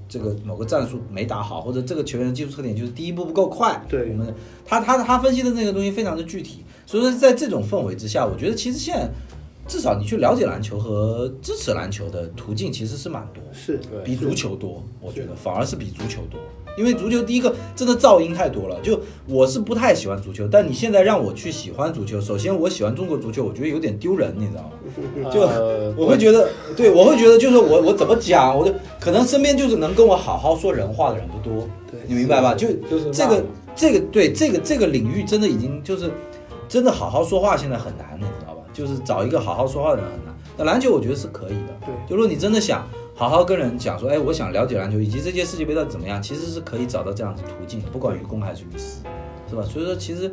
这个某个战术没打好，或者这个球员的技术特点就是第一步不够快。对我们他他他分析的那个东西非常的具体，所以说在这种氛围之下，我觉得其实现在至少你去了解篮球和支持篮球的途径其实是蛮多，是对比足球多，我觉得反而是比足球多。因为足球第一个真的噪音太多了，就我是不太喜欢足球，但你现在让我去喜欢足球，首先我喜欢中国足球，我觉得有点丢人，你知道吗？就呃我会觉得，对我会觉得就是我我怎么讲，我就可能身边就是能跟我好好说人话的人不多，对你明白吧？就就是这个这个对这个这个领域真的已经就是真的好好说话现在很难，你知道吧？就是找一个好好说话的人很难。那篮球我觉得是可以的，对就如果你真的想好好跟人讲说，哎，我想了解篮球以及这届世界杯到底怎么样，其实是可以找到这样子途径，不管于公还是于私，是吧？所以说其实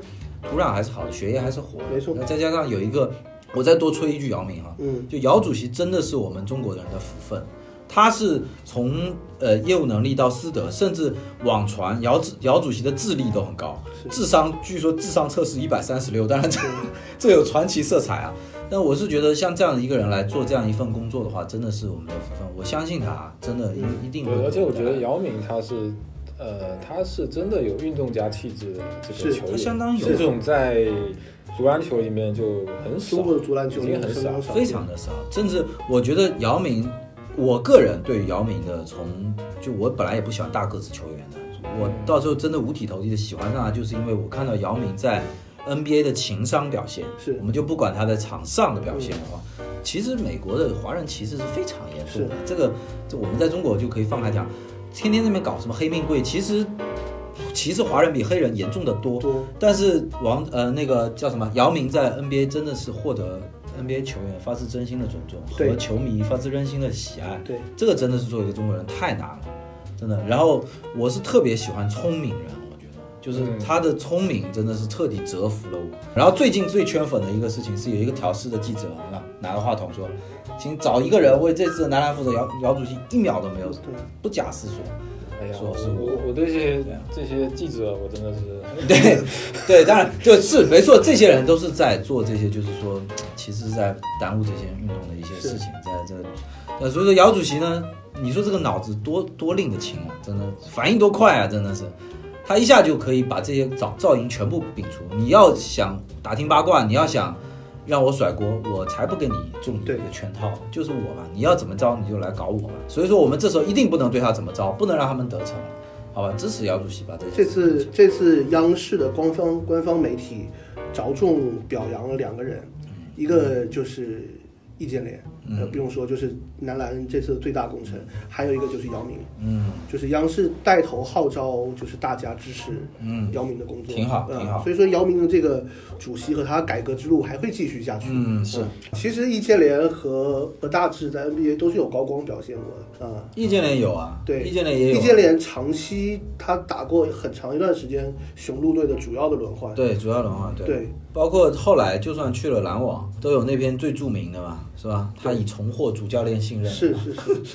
土壤还是好的，血液还是火的，没错那再加上有一个，我再多吹一句姚明哈，嗯就姚主席真的是我们中国人的福分。他是从呃业务能力到师德，甚至网传姚主姚主席的智力都很高，智商据说智商测试一百三十六，当然这 这有传奇色彩啊。但我是觉得像这样的一个人来做这样一份工作的话，真的是我们的福分。我相信他真的一一定而且我觉得姚明他是，呃，他是真的有运动家气质的这个球员，相当有这种在足篮球里面就很少，中国的足篮球已经很。少非常的少，甚至我觉得姚明，我个人对姚明的从就我本来也不喜欢大个子球员的，我到时候真的五体投地的喜欢上他，就是因为我看到姚明在 NBA 的情商表现，是。我们就不管他在场上的表现的话，其实美国的华人歧视是非常严重的，这个这我们在中国就可以放开讲，天天那边搞什么黑命贵，其实歧视华人比黑人严重的多。多。但是王呃那个叫什么姚明在 NBA 真的是获得 NBA 球员发自真心的尊重对和球迷发自真心的喜爱，对这个真的是作为一个中国人太难了，真的。然后我是特别喜欢聪明人，我觉得就是嗯他的聪明真的是彻底折服了我。然后最近最圈粉的一个事情是有一个挑事的记者啊拿个话筒说，请找一个人为这次的男篮负责，姚姚主席一秒都没有对不假思索。哎呀，我我我对这些这些记者，我真的是 对对，当然就是没错，这些人都是在做这些，就是说，其实是在耽误这些运动的一些事情，在这，那所以说姚主席呢，你说这个脑子多多令得清啊，真的反应多快啊，真的是，他一下就可以把这些噪噪音全部摒除。你要想打听八卦，你要想让我甩锅，我才不跟你中你这个圈套，就是我嘛，你要怎么着你就来搞我嘛。所以说我们这时候一定不能对他怎么着，不能让他们得逞，好吧？支持姚主席吧这这次这次央视的官方官方媒体着重表扬了两个人，一个就是易建联，呃，不用说，就是男篮这次的最大功臣，还有一个就是姚明，嗯。就是央视带头号召，就是大家支持嗯姚明的工作，挺好嗯挺好所以说姚明的这个主席和他改革之路还会继续下去。嗯是其实易建联和和大志在 NBA 都是有高光表现过的啊。易建联有啊，对，易建联也有啊，易建联长期他打过很长一段时间雄鹿队的主要的轮换。对主要轮换，对，对包括后来就算去了篮网，都有那篇最著名的嘛，是吧？他已重获主教练信任，是是是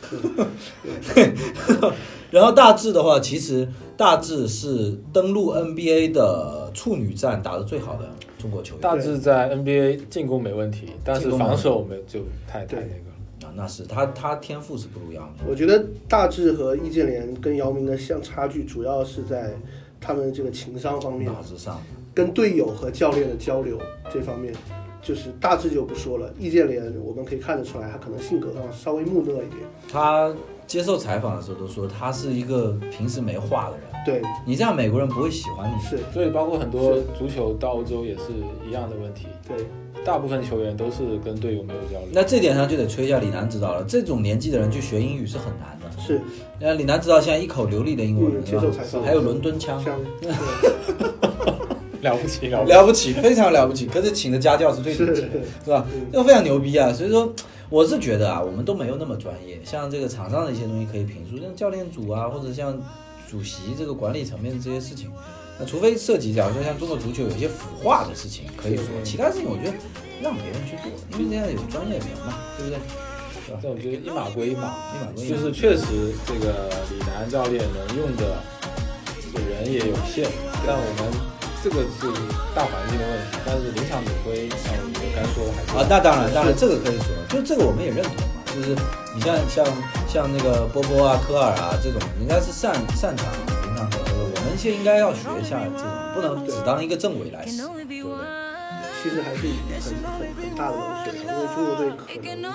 是，然后大致的话，其实大致是登陆 NBA 的处女战打得最好的中国球员。大致在 NBA 进攻没问题，但是防守没就太太那个了。啊，那是他他天赋是不如姚明，我觉得大志和易建联跟姚明的相差距，主要是在他们这个情商方面，脑子上，跟队友和教练的交流这方面。就是大致就不说了，易建联我们可以看得出来，他可能性格上稍微木讷一点。他接受采访的时候都说他是一个平时没话的人，对，你这样美国人不会喜欢你。是，所以包括很多足球到欧洲也是一样的问题，对，大部分球员都是跟队友没有交流。那这点上就得吹一下李楠指导了，这种年纪的人去学英语是很难的。是，那李楠指导现在一口流利的英文，嗯接受采访还有伦敦腔，像 了不起了不起，了不起，非常了不起。可是请的家教是最顶级的，是吧？这个非常牛逼啊！所以说，我是觉得啊，我们都没有那么专业，像这个场上的一些东西可以评述，像教练组啊，或者像主席这个管理层面的这些事情，那除非涉及，假如说像中国足球有一些腐化的事情可以说，其他事情我觉得让别人去做，因为这样有专业的人嘛，对不对？这我觉得一码归一码，一码归一码就是确实这个李楠教练能用的这人也有限，但我们这个是大环境的问题，但是临场指挥像我们刚说的还是啊，那当然，当然，这个可以说，就这个我们也认同嘛，就是你像像像那个波波啊、科尔啊这种，人家是擅擅长临场指挥的，我们现在应该要学一下这种，不能只当一个政委来使，对不对？其实还是很很很大的冷水，因为中国队可能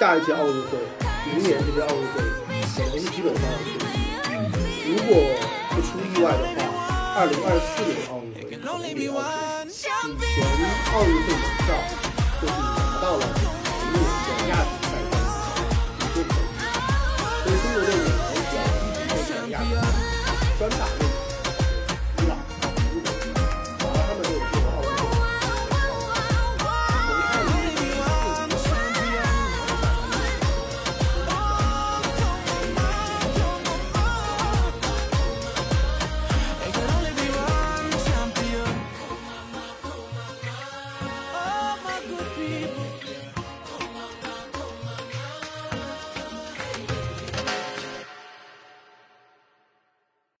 下一届奥运会，明年这届奥运会可能是基本上是，如果不出意外的话，二零二四年我们了解，以前奥运会门票就是拿到了，你排位，你要亚军，排在前，你就可以参加。所以中国队我们还是比较亚洲冠军，专打。